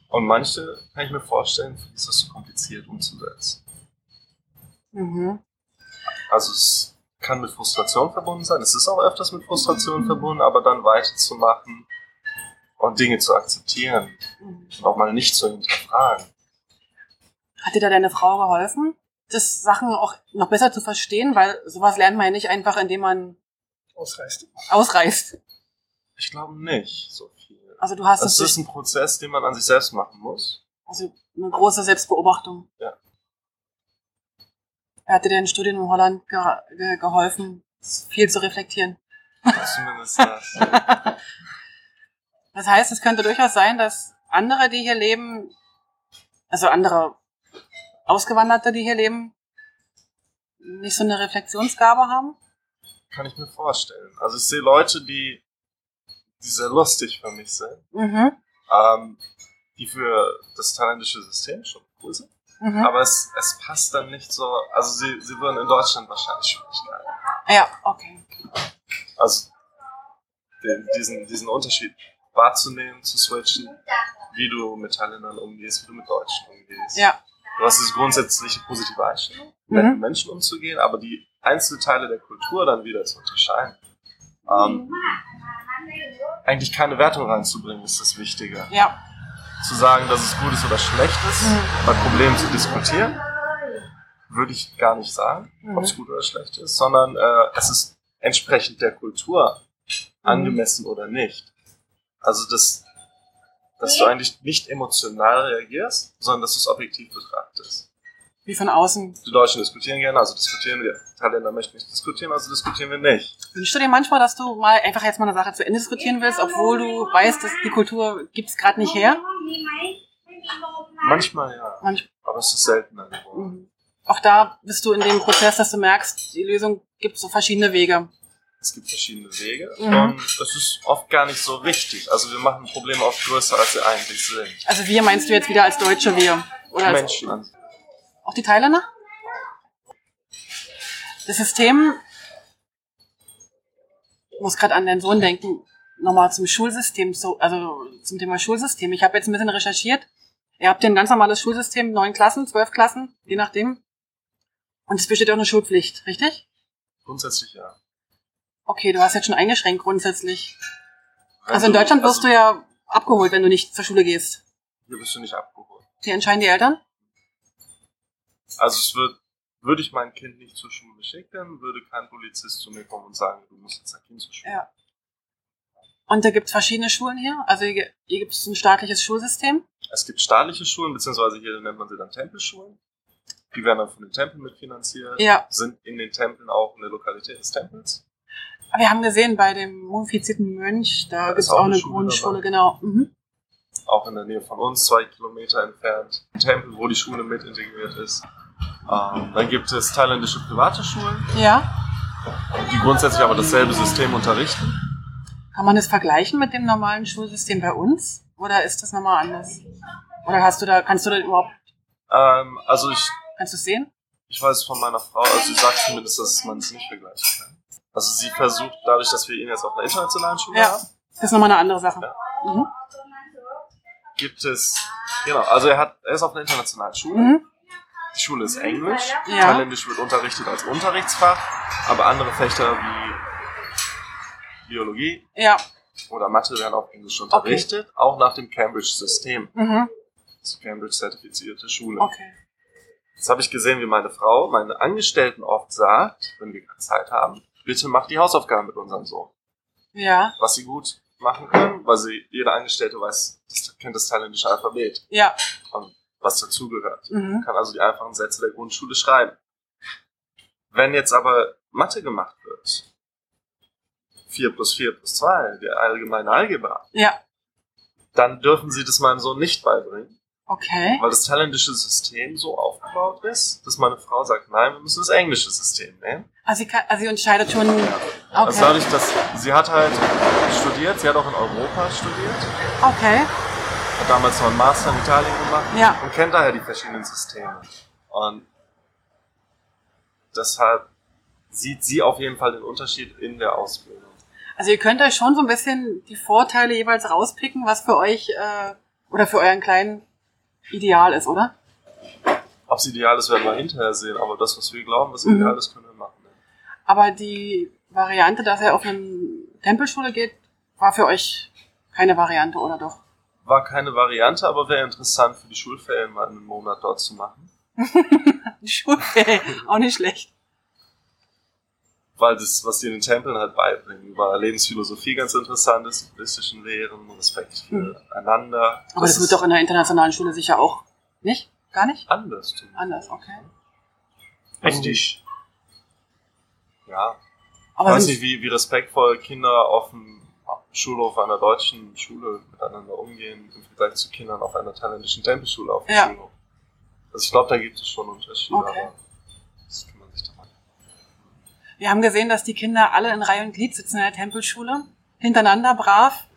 Und manche, kann ich mir vorstellen, ist das zu kompliziert umzusetzen. Mhm. Also es kann mit Frustration verbunden sein. Es ist auch öfters mit Frustration verbunden, aber dann weiterzumachen und Dinge zu akzeptieren Mhm. und auch mal nicht zu hinterfragen. Hat dir da deine Frau geholfen, das Sachen auch noch besser zu verstehen? Weil sowas lernt man ja nicht einfach, indem man Ausreißt. ausreißt. Ich glaube nicht so viel. Also du hast Das es ist durch, ein Prozess, den man an sich selbst machen muss. also eine große Selbstbeobachtung. Ja. Er hatte dir in Studien in Holland ge ge geholfen, viel zu reflektieren. Zumindest das. Das heißt, es könnte durchaus sein, dass andere, die hier leben, also andere Ausgewanderte, die hier leben, nicht so eine Reflexionsgabe haben. Kann ich mir vorstellen. Also ich sehe Leute, die, die sehr lustig für mich sind, Mhm. ähm, die für das thailändische System schon cool sind. Mhm. Aber es, es passt dann nicht so. Also sie, sie würden in Deutschland wahrscheinlich Schwierigkeiten. Ja, okay. Also den, diesen, diesen Unterschied wahrzunehmen, zu switchen, wie du mit Thailändern umgehst, wie du mit Deutschen umgehst. Ja. Du hast diese grundsätzliche positive Einstellung, Mhm. mit Menschen umzugehen, aber die Einzelteile der Kultur dann wieder zu unterscheiden. Ähm, eigentlich keine Wertung reinzubringen, ist das Wichtige. Ja. Zu sagen, dass es gut ist oder schlecht ist, Mhm. bei Problemen zu diskutieren, würde ich gar nicht sagen, Mhm. ob es gut oder schlecht ist, sondern äh, es ist entsprechend der Kultur angemessen oder nicht. Also das, dass du eigentlich nicht emotional reagierst, sondern dass du es objektiv betrachtest. Wie von außen. Die Deutschen diskutieren gerne, also diskutieren wir. Thailänder möchten nicht diskutieren, also diskutieren wir nicht. Wünschst du dir manchmal, dass du mal einfach jetzt mal eine Sache zu Ende diskutieren willst, obwohl du weißt, dass die Kultur gibt's gerade nicht her? Manchmal ja, Manch, aber es ist seltener geworden. Mhm. Auch da bist du in dem Prozess, dass du merkst, die Lösung gibt so verschiedene Wege. Es gibt verschiedene Wege Mhm. und es ist oft gar nicht so wichtig. Also wir machen Probleme oft größer, als sie eigentlich sind. Also wir meinst du jetzt wieder als Deutsche wir? Oder als, Menschen auch die Thailänder? Das System, ich muss gerade an deinen Sohn denken, nochmal zum Schulsystem, so, also zum Thema Schulsystem. Ich habe jetzt ein bisschen recherchiert. Ihr habt ja ein ganz normales Schulsystem, neun Klassen, zwölf Klassen, je nachdem. Und es besteht auch eine Schulpflicht, richtig? Grundsätzlich ja. Okay, du hast jetzt schon eingeschränkt grundsätzlich. Also in du- Deutschland wirst also du ja abgeholt, wenn du nicht zur Schule gehst. Hier bist du nicht abgeholt. Die entscheiden die Eltern? Also es wird, würde ich mein Kind nicht zur Schule schicken, würde kein Polizist zu mir kommen und sagen, du musst jetzt dein Kind zur Schule. Ja. Und da gibt es verschiedene Schulen hier. Also hier, hier gibt es ein staatliches Schulsystem. Es gibt staatliche Schulen, beziehungsweise hier nennt man sie dann Tempelschulen. Die werden dann von den Tempeln mitfinanziert, Ja. sind in den Tempeln auch in der Lokalität des Tempels. Wir haben gesehen, bei dem mumifizierten Mönch, da gibt es auch auch eine Schule Grundschule, dabei. genau. Mhm. auch in der Nähe von uns, zwei Kilometer entfernt. Ein Tempel, wo die Schule mit integriert ist. Ähm, dann gibt es thailändische private Schulen, Ja. die grundsätzlich aber dasselbe System unterrichten. Kann man das vergleichen mit dem normalen Schulsystem bei uns? Oder ist das nochmal anders? Oder hast du da, kannst du da überhaupt, Ähm, also ich, kannst du es sehen? ich weiß es von meiner Frau, also sie sagt zumindest, dass man es nicht vergleichen kann. Also sie versucht, dadurch, dass wir ihn jetzt auf einer internationalen Schule Ja. haben, Das ist nochmal eine andere Sache. Ja. Mhm. gibt es, genau, also er hat, er ist auf einer internationalen Schule. Mhm. Die Schule ist Englisch. Ja. Thailändisch wird unterrichtet als Unterrichtsfach, aber andere Fächer wie Biologie Ja. oder Mathe werden auf Englisch unterrichtet, auch nach dem Cambridge-System. Mhm. Das ist Cambridge-zertifizierte Schule. Okay. Jetzt habe ich gesehen, wie meine Frau, meine Angestellten oft sagt, wenn wir keine Zeit haben, bitte mach die Hausaufgaben mit unserem Sohn. Ja. Was sie gut machen können, weil sie, jeder Angestellte weiß, das, kennt das thailändische Alphabet Ja. und was dazugehört. Mhm. kann also die einfachen Sätze der Grundschule schreiben. Wenn jetzt aber Mathe gemacht wird, 4 plus 4 plus 2, der allgemeine Algebra, Ja. dann dürfen sie das meinem Sohn nicht beibringen, Okay. Weil das thailändische System so aufgebaut ist, dass meine Frau sagt, nein, wir müssen das englische System nehmen. Also sie, kann, also sie entscheidet schon. Okay. Also dadurch, dass sie hat halt studiert, sie hat auch in Europa studiert, okay. hat damals noch einen Master in Italien gemacht Ja. und kennt daher die verschiedenen Systeme. Und deshalb sieht sie auf jeden Fall den Unterschied in der Ausbildung. Also ihr könnt euch schon so ein bisschen die Vorteile jeweils rauspicken, was für euch äh, oder für euren kleinen ideal ist, oder? Ob es ideal ist, werden wir hinterher sehen, aber das, was wir glauben, was Mhm. ideal ist, können wir machen. Aber die Variante, dass er auf eine Tempelschule geht, war für euch keine Variante, oder doch? War keine Variante, aber wäre interessant für die Schulferien mal einen Monat dort zu machen. Die Schulferien, auch nicht schlecht. Weil das, was die in den Tempeln halt beibringen, über Lebensphilosophie ganz interessant ist, buddhistischen Lehren, Respekt füreinander. Aber das, wird doch in der internationalen Schule sicher auch nicht? Gar nicht? anders. Anders, okay. Also die, ja, ich Aber weiß sind, nicht, wie, wie respektvoll Kinder auf dem Schulhof einer deutschen Schule miteinander umgehen im Vergleich zu Kindern auf einer thailändischen Tempelschule auf dem Ja. Schulhof. Also ich glaube, da gibt es schon Unterschiede, Okay. aber das kann man sich da mal. Wir haben gesehen, dass die Kinder alle in Reihe und Glied sitzen in der Tempelschule, hintereinander brav.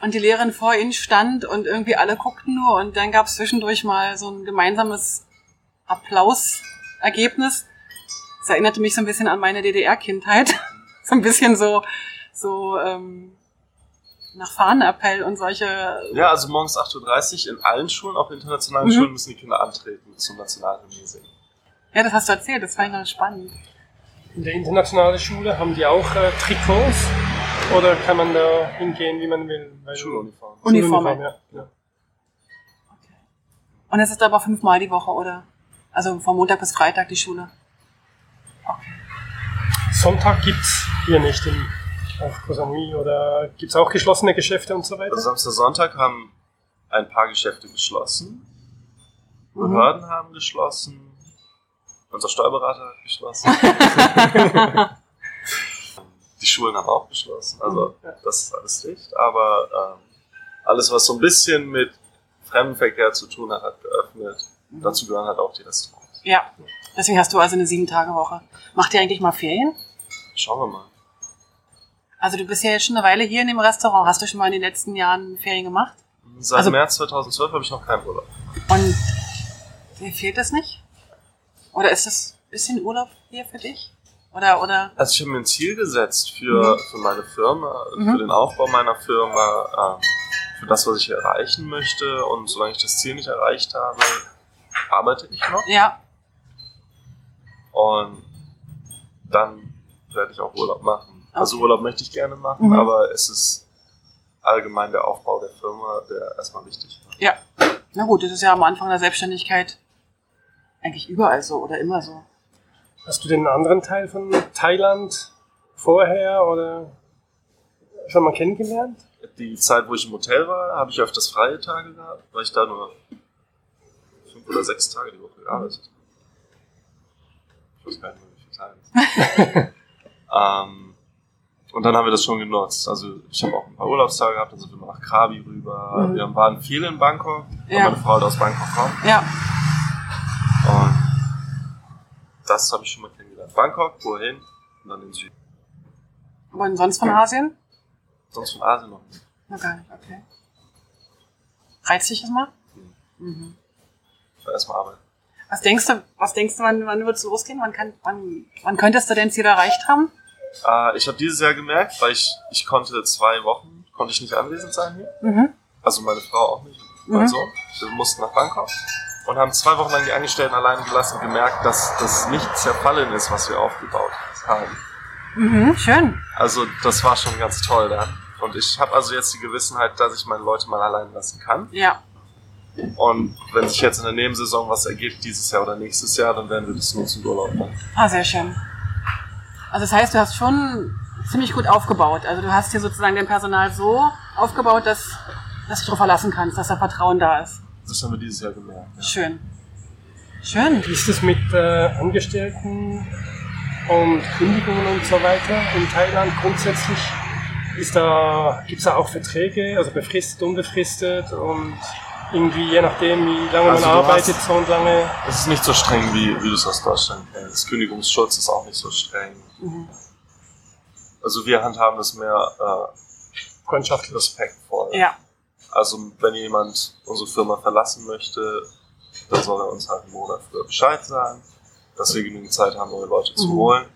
Und die Lehrerin vor ihnen stand und irgendwie alle guckten nur und dann gab es zwischendurch mal so ein gemeinsames Applausergebnis. Das erinnerte mich so ein bisschen an meine DDR-Kindheit. so ein bisschen so, so ähm, nach Fahnenappell und solche. Ja, also morgens 8.30 Uhr in allen Schulen, auch internationalen Mhm. Schulen, müssen die Kinder antreten zum Nationalhymne singen. Ja, das hast du erzählt, das fand ich ganz spannend. In der internationalen Schule haben die auch äh, Trikots oder kann man da hingehen, wie man will? Schuluniform. Uniformen. ja. ja. Und es ist aber fünfmal die Woche, oder? Also von Montag bis Freitag die Schule. Sonntag gibt's hier nicht in, auf Koh Samui oder gibt's auch geschlossene Geschäfte und so weiter? Also Samstag, Sonntag haben ein paar Geschäfte geschlossen. Mhm. Behörden haben geschlossen. Unser Steuerberater hat geschlossen. die Schulen haben auch geschlossen. Also das ist alles dicht. Aber ähm, alles, was so ein bisschen mit Fremdenverkehr zu tun hat, hat geöffnet. Mhm. Dazu gehören halt auch die Restaurants. Ja, deswegen hast du also eine Sieben-Tage-Woche. Macht ihr eigentlich mal Ferien? Schauen wir mal. Also du bist ja jetzt schon eine Weile hier in dem Restaurant. Hast du schon mal in den letzten Jahren Ferien gemacht? Seit Also- März 2012 habe ich noch keinen Urlaub. Und dir fehlt das nicht? Oder ist das ein bisschen Urlaub hier für dich? Oder, oder? Also ich habe mir ein Ziel gesetzt für, Mhm. für meine Firma, Mhm. für den Aufbau meiner Firma, ähm, für das, was ich erreichen möchte. Und solange ich das Ziel nicht erreicht habe, arbeite ich noch. Ja, Und dann werde ich auch Urlaub machen. Also Okay. Urlaub möchte ich gerne machen, Mhm. aber es ist allgemein der Aufbau der Firma, der erstmal wichtig ist. ja. Na gut, das ist ja am Anfang der Selbstständigkeit eigentlich überall so oder immer so. Hast du den anderen Teil von Thailand vorher oder schon mal kennengelernt? Die Zeit, wo ich im Hotel war, habe ich öfters freie Tage gehabt, weil ich da nur fünf oder sechs Tage die Woche gearbeitet habe. Ich weiß gar nicht mehr, wie viele Tage. ähm, und dann haben wir das schon genutzt. Also ich habe auch ein paar Urlaubstage gehabt, dann sind wir mal nach Krabi rüber. Mhm. Wir waren viel in Bangkok, weil Ja. meine Frau halt aus Bangkok kommt. Ja, das habe ich schon mal kennengelernt. Bangkok, wohin? Und dann den Süden. aber und sonst von Asien? Sonst von Asien noch nicht. Na gar nicht, okay. Reizt dich das mal? Mhm. Ich war erstmal arbeiten. Was denkst du, was denkst du, wann, wann wird es losgehen? Wann, kann, wann, wann könntest du denn Ziel erreicht haben? Äh, ich habe dieses Jahr gemerkt, weil ich, ich konnte zwei Wochen, konnte ich nicht anwesend sein hier. Mhm. Also meine Frau auch nicht, mein Mhm. Sohn. Wir mussten nach Bangkok und haben zwei Wochen lang die Angestellten alleine gelassen und gemerkt, dass das nicht zerfallen ist, was wir aufgebaut haben. Mhm, schön. Also das war schon ganz toll dann. Und ich habe also jetzt die Gewissenheit, dass ich meine Leute mal allein lassen kann. Ja. Und wenn sich jetzt in der Nebensaison was ergibt, dieses Jahr oder nächstes Jahr, dann werden wir das nutzen Urlaub machen. Ah, sehr schön. Also das heißt, du hast schon ziemlich gut aufgebaut. Also du hast hier sozusagen dein Personal so aufgebaut, dass, dass du darauf verlassen kannst, dass da Vertrauen da ist. Das haben wir dieses Jahr gemerkt. Ja. Schön. Schön. Wie ist es mit äh, Angestellten und Kündigungen und so weiter in Thailand grundsätzlich? Ist da, gibt's da auch Verträge, also befristet, unbefristet und Irgendwie je nachdem, wie lange Also man arbeitet, hast- so und lange. Es ist nicht so streng, wie, wie du es aus Deutschland kennst. Kündigungsschutz ist auch nicht so streng. Mhm. Also wir handhaben das mehr äh, Freundschaftlich. respektvoll. Ja. Also wenn jemand unsere Firma verlassen möchte, dann soll er uns halt einen Monat früher Bescheid sagen, dass wir genügend Zeit haben, neue Leute zu Mhm. holen.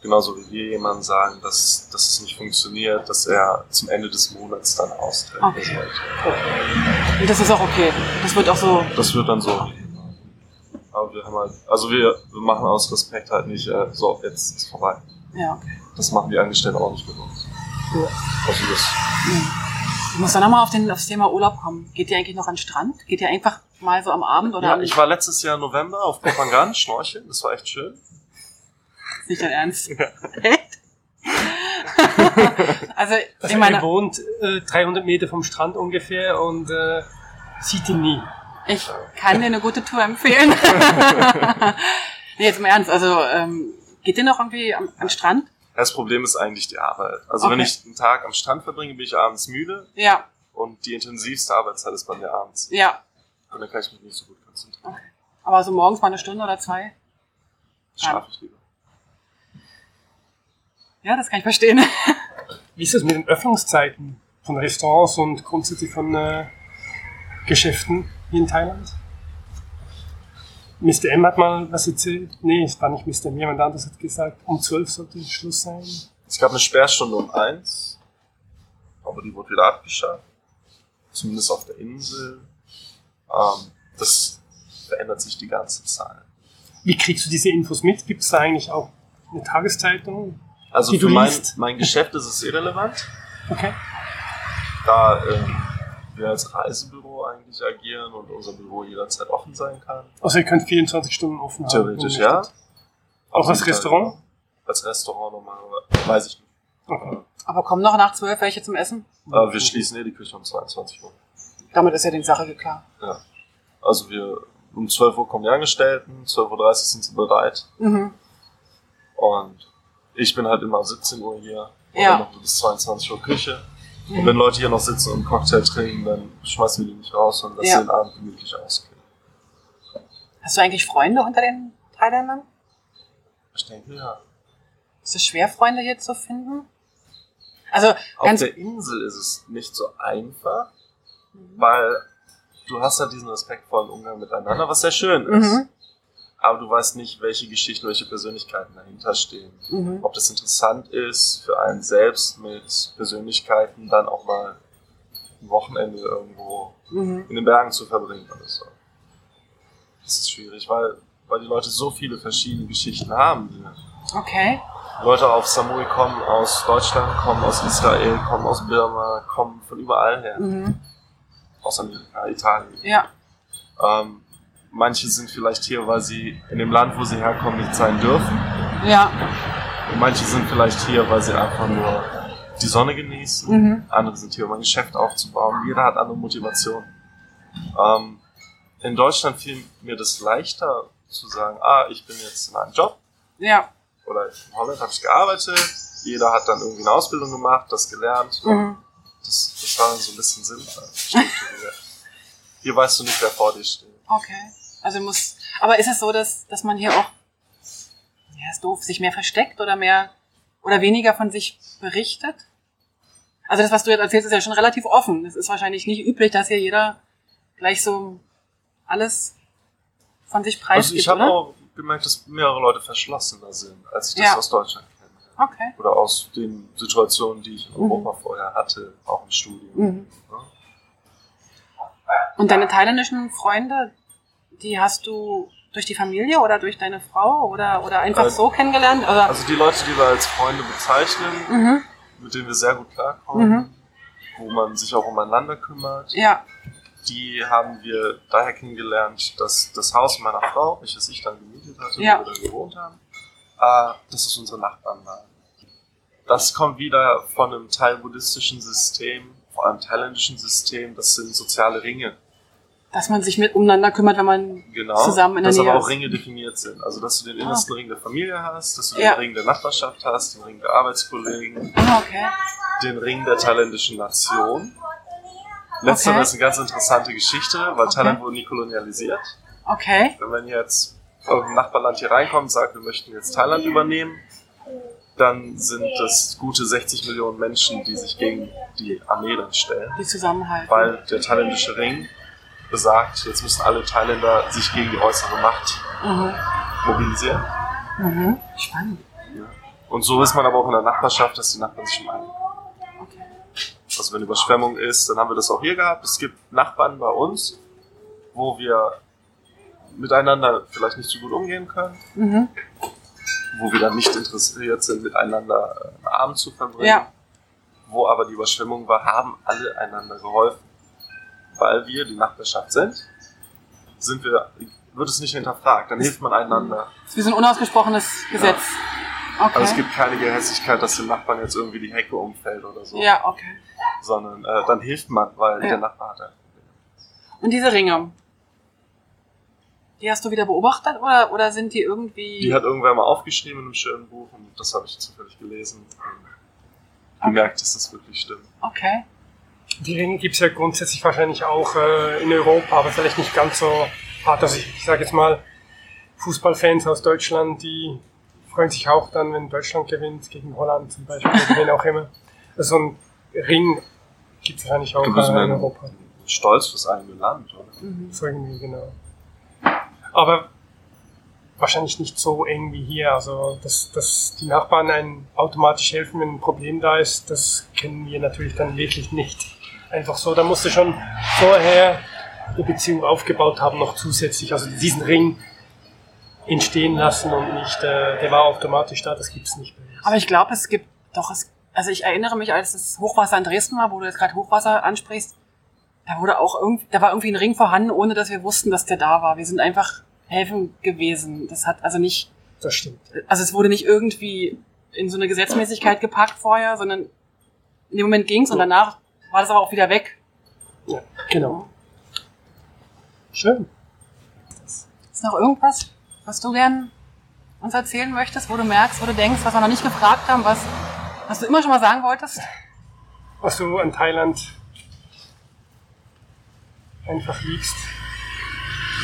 Genauso wie wir jemandem sagen, dass, dass es nicht funktioniert, dass er zum Ende des Monats dann austreten Okay. sollte. Und das ist auch okay. Das wird auch so. Das wird dann so. Aber wir haben halt, also wir, wir machen aus Respekt halt nicht, äh, so, jetzt ist vorbei. Ja, okay. Das machen die Angestellten auch nicht mit uns. Ja. Also das, Ich muss dann nochmal auf den, aufs Thema Urlaub kommen. Geht ihr eigentlich noch an den Strand? Geht ihr einfach mal so am Abend oder ja, am, ich war letztes Jahr im November auf Kopangan schnorcheln, das war echt schön. Ist nicht dein Ernst? Ja. Echt? also, Also ich er meine, wohnt äh, 300 Meter vom Strand ungefähr und äh, sieht ihn nie. ich kann dir eine gute Tour empfehlen. nee, jetzt mal ernst. Also, ähm, geht ihr noch irgendwie am, am Strand? Das Problem ist eigentlich die Arbeit. Also wenn Okay. ich einen Tag am Strand verbringe, bin ich abends müde Ja, und die intensivste Arbeitszeit ist bei mir abends. ja. Und dann kann ich mich nicht so gut konzentrieren. Aber so morgens mal eine Stunde oder zwei? Schlafe ich lieber. Ja, das kann ich verstehen. Wie ist das mit den Öffnungszeiten von Restaurants und grundsätzlich von äh, Geschäften hier in Thailand? Mr. M hat mal was erzählt. Nee, es war nicht Mr. M, jemand anderes hat gesagt, um 12 sollte Schluss sein. Es gab eine Sperrstunde um eins, aber die wurde wieder abgeschafft. Zumindest auf der Insel. Ähm, das verändert sich die ganze Zeit. Wie kriegst du diese Infos mit? Gibt es da eigentlich auch eine Tageszeitung? Also für du mein, mein Geschäft ist es irrelevant, Okay. da ähm, wir als Reisebüro eigentlich agieren und unser Büro jederzeit offen sein kann. Also ihr könnt 24 Stunden offen haben. Theoretisch ja. Auch als Restaurant? Als Restaurant normalerweise. Weiß ich nicht. Okay. Aber kommen noch nach zwölf welche zum Essen? Aber wir schließen eh die Küche um 22 Uhr. Damit ist ja die Sache klar. Ja. Also wir um 12 Uhr kommen die Angestellten, 12.30 Uhr sind sie bereit. Mhm. Und ich bin halt immer um 17 Uhr hier. Und Ja. dann noch bis 22 Uhr Küche. Und wenn Leute hier noch sitzen und einen Cocktail trinken, dann schmeißen wir die nicht raus und lassen Ja. den Abend gemütlich ausklingen. Hast du eigentlich Freunde unter den Thailändern? Ich denke, ja. Ist es schwer, Freunde hier zu finden? Also, Auf der Insel ist es nicht so einfach, weil du hast halt diesen respektvollen Umgang miteinander, was sehr schön ist. Mhm. Aber du weißt nicht, welche Geschichten, welche Persönlichkeiten dahinter stehen. Mhm. Ob das interessant ist für einen selbst mit Persönlichkeiten dann auch mal ein Wochenende irgendwo Mhm. in den Bergen zu verbringen oder so. Das ist schwierig, weil, weil die Leute so viele verschiedene Geschichten haben. Okay. Leute auf Samui kommen aus Deutschland, kommen aus Israel, kommen aus Birma, kommen von überall her. Mhm. Aus Amerika, Italien. Ja. Ähm, manche sind vielleicht hier, weil sie in dem Land, wo sie herkommen, nicht sein dürfen. Ja. Und manche sind vielleicht hier, weil sie einfach nur die Sonne genießen. Mhm. Andere sind hier, um ein Geschäft aufzubauen. Jeder hat andere Motivation. Ähm, in Deutschland fiel mir das leichter zu sagen, ah, ich bin jetzt in einem Job Ja. oder in Holland habe ich gearbeitet. Jeder hat dann irgendwie eine Ausbildung gemacht, das gelernt. Mhm. Das, das war dann so ein bisschen sinnvoll. Hier weißt du nicht, wer vor dir steht. Okay. Also muss. Aber ist es so, dass, dass man hier auch, ja, ist doof, sich mehr versteckt oder mehr oder weniger von sich berichtet? Also das, was du jetzt erzählst, ist ja schon relativ offen. Es ist wahrscheinlich nicht üblich, dass hier jeder gleich so alles von sich Also preisgibt, ich habe auch gemerkt, dass mehrere Leute verschlossener sind, als ich das Ja. aus Deutschland kenne. Okay. Oder aus den Situationen, die ich in Mhm. Europa vorher hatte, auch im Studium. Mhm. Ja. Und deine thailändischen Freunde, die hast du durch die Familie oder durch deine Frau oder, oder einfach Äh, so kennengelernt? Oder? Also die Leute, die wir als Freunde bezeichnen, mhm. mit denen wir sehr gut klarkommen, Mhm. wo man sich auch umeinander kümmert, Ja. die haben wir daher kennengelernt, dass das Haus meiner Frau, welches ich dann gemietet hatte, Ja. wo wir dann gewohnt haben, äh, dass es unsere Nachbarn waren. Das kommt wieder von einem thai-buddhistischen System, vor allem thailändischen System, das sind soziale Ringe. Dass man sich mit umeinander kümmert, wenn man Genau, zusammen in der dass Nähe aber auch ist. Ringe definiert sind. Also, dass du den Ah. innersten Ring der Familie hast, dass du Ja. den Ring der Nachbarschaft hast, den Ring der Arbeitskollegen, Ah, okay. den Ring der thailändischen Nation Letztere Okay. ist eine ganz interessante Geschichte, weil Okay. Thailand wurde nie kolonialisiert. Okay. Wenn man jetzt irgendein Nachbarland hier reinkommt und sagt, wir möchten jetzt Thailand übernehmen, dann sind das gute 60 Millionen Menschen, die sich gegen die Armee dann stellen. Die zusammenhalten. Weil der thailändische Ring besagt, jetzt müssen alle Thailänder sich gegen die äußere Macht Mhm. mobilisieren. Mhm. Spannend. Und so ist man aber auch in der Nachbarschaft, dass die Nachbarn sich schon einigen. Okay. Also wenn Überschwemmung ist, dann haben wir das auch hier gehabt. Es gibt Nachbarn bei uns, wo wir miteinander vielleicht nicht so gut umgehen können, Mhm. wo wir dann nicht interessiert sind, miteinander äh, einen Abend zu verbringen. Ja. Wo aber die Überschwemmung war, haben alle einander geholfen. Weil wir die Nachbarschaft sind, sind wir, wird es nicht hinterfragt, dann hilft man einander. Das ist wie so ein unausgesprochenes Gesetz. Okay. Also es gibt keine Gehässigkeit, dass dem Nachbarn jetzt irgendwie die Hecke umfällt oder so. ja, okay. Sondern äh, dann hilft man, weil Ja. der Nachbar hat ein Problem. Und diese Ringe, die hast du wieder beobachtet oder, oder sind die irgendwie... Die hat irgendwer mal aufgeschrieben in einem schönen Buch und das habe ich zufällig gelesen und gemerkt, dass das wirklich stimmt. okay. Die Ringe gibt es ja grundsätzlich wahrscheinlich auch äh, in Europa, aber vielleicht nicht ganz so hart. Also ich, ich sage jetzt mal, Fußballfans aus Deutschland, die freuen sich auch dann, wenn Deutschland gewinnt, gegen Holland zum Beispiel, wen auch immer. Also so ein Ring gibt es wahrscheinlich auch äh, in Europa. stolz fürs eigene Land, oder? Mhm. So irgendwie, genau. Aber wahrscheinlich nicht so eng wie hier. Also, dass, dass die Nachbarn einem automatisch helfen, wenn ein Problem da ist, das kennen wir natürlich dann wirklich nicht. Einfach so, da musst du schon vorher eine Beziehung aufgebaut haben, noch zusätzlich. Also diesen Ring entstehen lassen und nicht, äh, der war automatisch da, das gibt's nicht mehr. Aber ich glaube, es gibt doch, es, also ich erinnere mich, als das Hochwasser in Dresden war, wo du jetzt gerade Hochwasser ansprichst, da wurde auch irgendwie, da war irgendwie ein Ring vorhanden, ohne dass wir wussten, dass der da war. Wir sind einfach helfen gewesen. Das hat also nicht, Das stimmt. also es wurde nicht irgendwie in so eine Gesetzmäßigkeit gepackt vorher, sondern in dem Moment ging's und danach war das aber auch wieder weg. Ja, genau. Schön. Ist noch irgendwas, was du gern uns erzählen möchtest, wo du merkst, wo du denkst, was wir noch nicht gefragt haben, was, was du immer schon mal sagen wolltest? Was du an Thailand einfach liebst.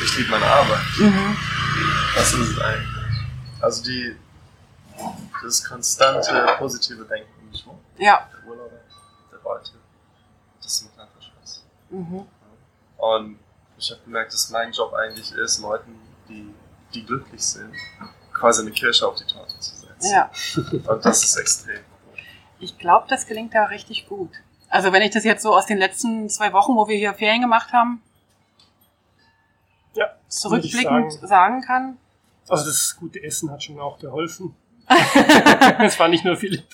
Ich liebe meine Arbeit. Mhm. Das ist es eigentlich. Also die, das konstante positive Denken, nicht wahr? Ja. Der Urlauber, der Leute. Das macht einfach Spaß. Mhm. Und ich habe gemerkt, dass mein Job eigentlich ist, Leuten, die, die glücklich sind, quasi eine Kirsche auf die Torte zu setzen. Ja. Und das ist extrem. Ich glaube, das gelingt da richtig gut. Also wenn ich das jetzt so aus den letzten zwei Wochen, wo wir hier Ferien gemacht haben, Ja, zurückblickend sagen. sagen. kann. Also das gute Essen hat schon auch geholfen. es war nicht nur Philipp,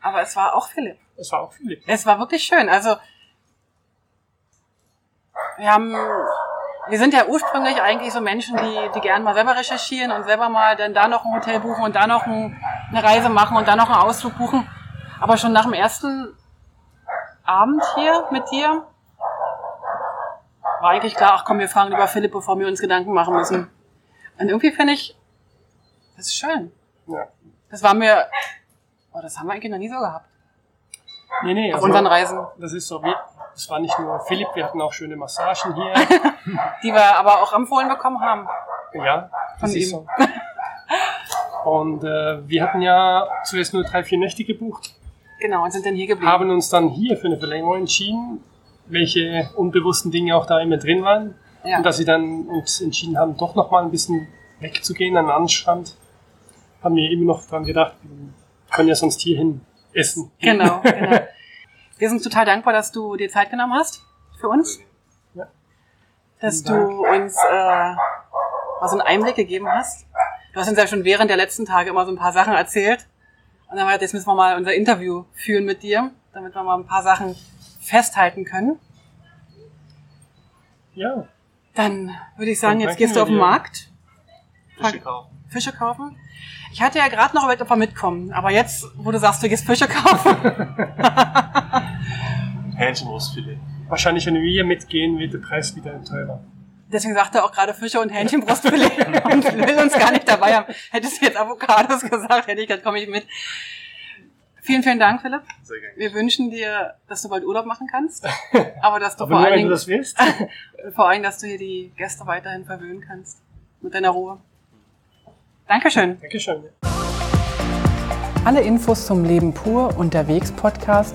Aber es war auch Philipp. es war auch Philipp. Es war wirklich schön. Also wir haben, wir sind ja ursprünglich eigentlich so Menschen, die, die gern mal selber recherchieren und selber mal dann da noch ein Hotel buchen und da noch ein, eine Reise machen und da noch einen Ausflug buchen. Aber schon nach dem ersten Abend hier mit dir war eigentlich klar, ach komm, wir fragen lieber Philipp, bevor wir uns Gedanken machen müssen. Und irgendwie finde ich, das ist schön. Ja. Das war mir, oh, das haben wir eigentlich noch nie so gehabt. Nee, nee, Auf unseren Reisen. das ist so, wir, das war nicht nur Philipp, wir hatten auch schöne Massagen hier. Die wir aber auch empfohlen bekommen haben. ja, das Von ist ihm. so. Und äh, wir hatten ja zuerst nur drei, vier Nächte gebucht, Genau, und sind dann hier geblieben. haben uns dann hier für eine Verlängerung entschieden, welche unbewussten Dinge auch da immer drin waren. ja. Und dass sie dann uns entschieden haben, doch noch mal ein bisschen wegzugehen an den Anstrand, haben wir immer noch dran gedacht, wir können ja sonst hierhin essen. Genau, genau. Wir sind total dankbar, dass du dir Zeit genommen hast für uns. Ja. Dass du uns äh, mal so einen Einblick gegeben hast. Du hast uns ja schon während der letzten Tage immer so ein paar Sachen erzählt. Und dann haben wir gedacht, jetzt müssen wir mal unser Interview führen mit dir, damit wir mal ein paar Sachen festhalten können. Ja, Dann würde ich sagen, jetzt gehst du auf den dir. Markt, Fische kaufen. Fische kaufen. Ich hatte ja gerade noch überlegt, ob wir mitkommen. Aber jetzt, wo du sagst, du gehst Fische kaufen, Hähnchenbrustfilet. wahrscheinlich, wenn wir mitgehen, wird der Preis wieder teurer. Deswegen sagt er auch gerade Fische und Hähnchenbrustfilet und will uns gar nicht dabei haben. Hättest du jetzt Avocados gesagt, hätte ich gesagt, komme ich mit. Vielen, vielen Dank, Philipp. Sehr gerne. Wir wünschen dir, dass du bald Urlaub machen kannst. Aber dass du Aber vor allen wenn du Dingen, das willst. vor allem, dass du hier die Gäste weiterhin verwöhnen kannst. Mit deiner Ruhe. Dankeschön. Dankeschön. Alle Infos zum Leben pur unterwegs Podcast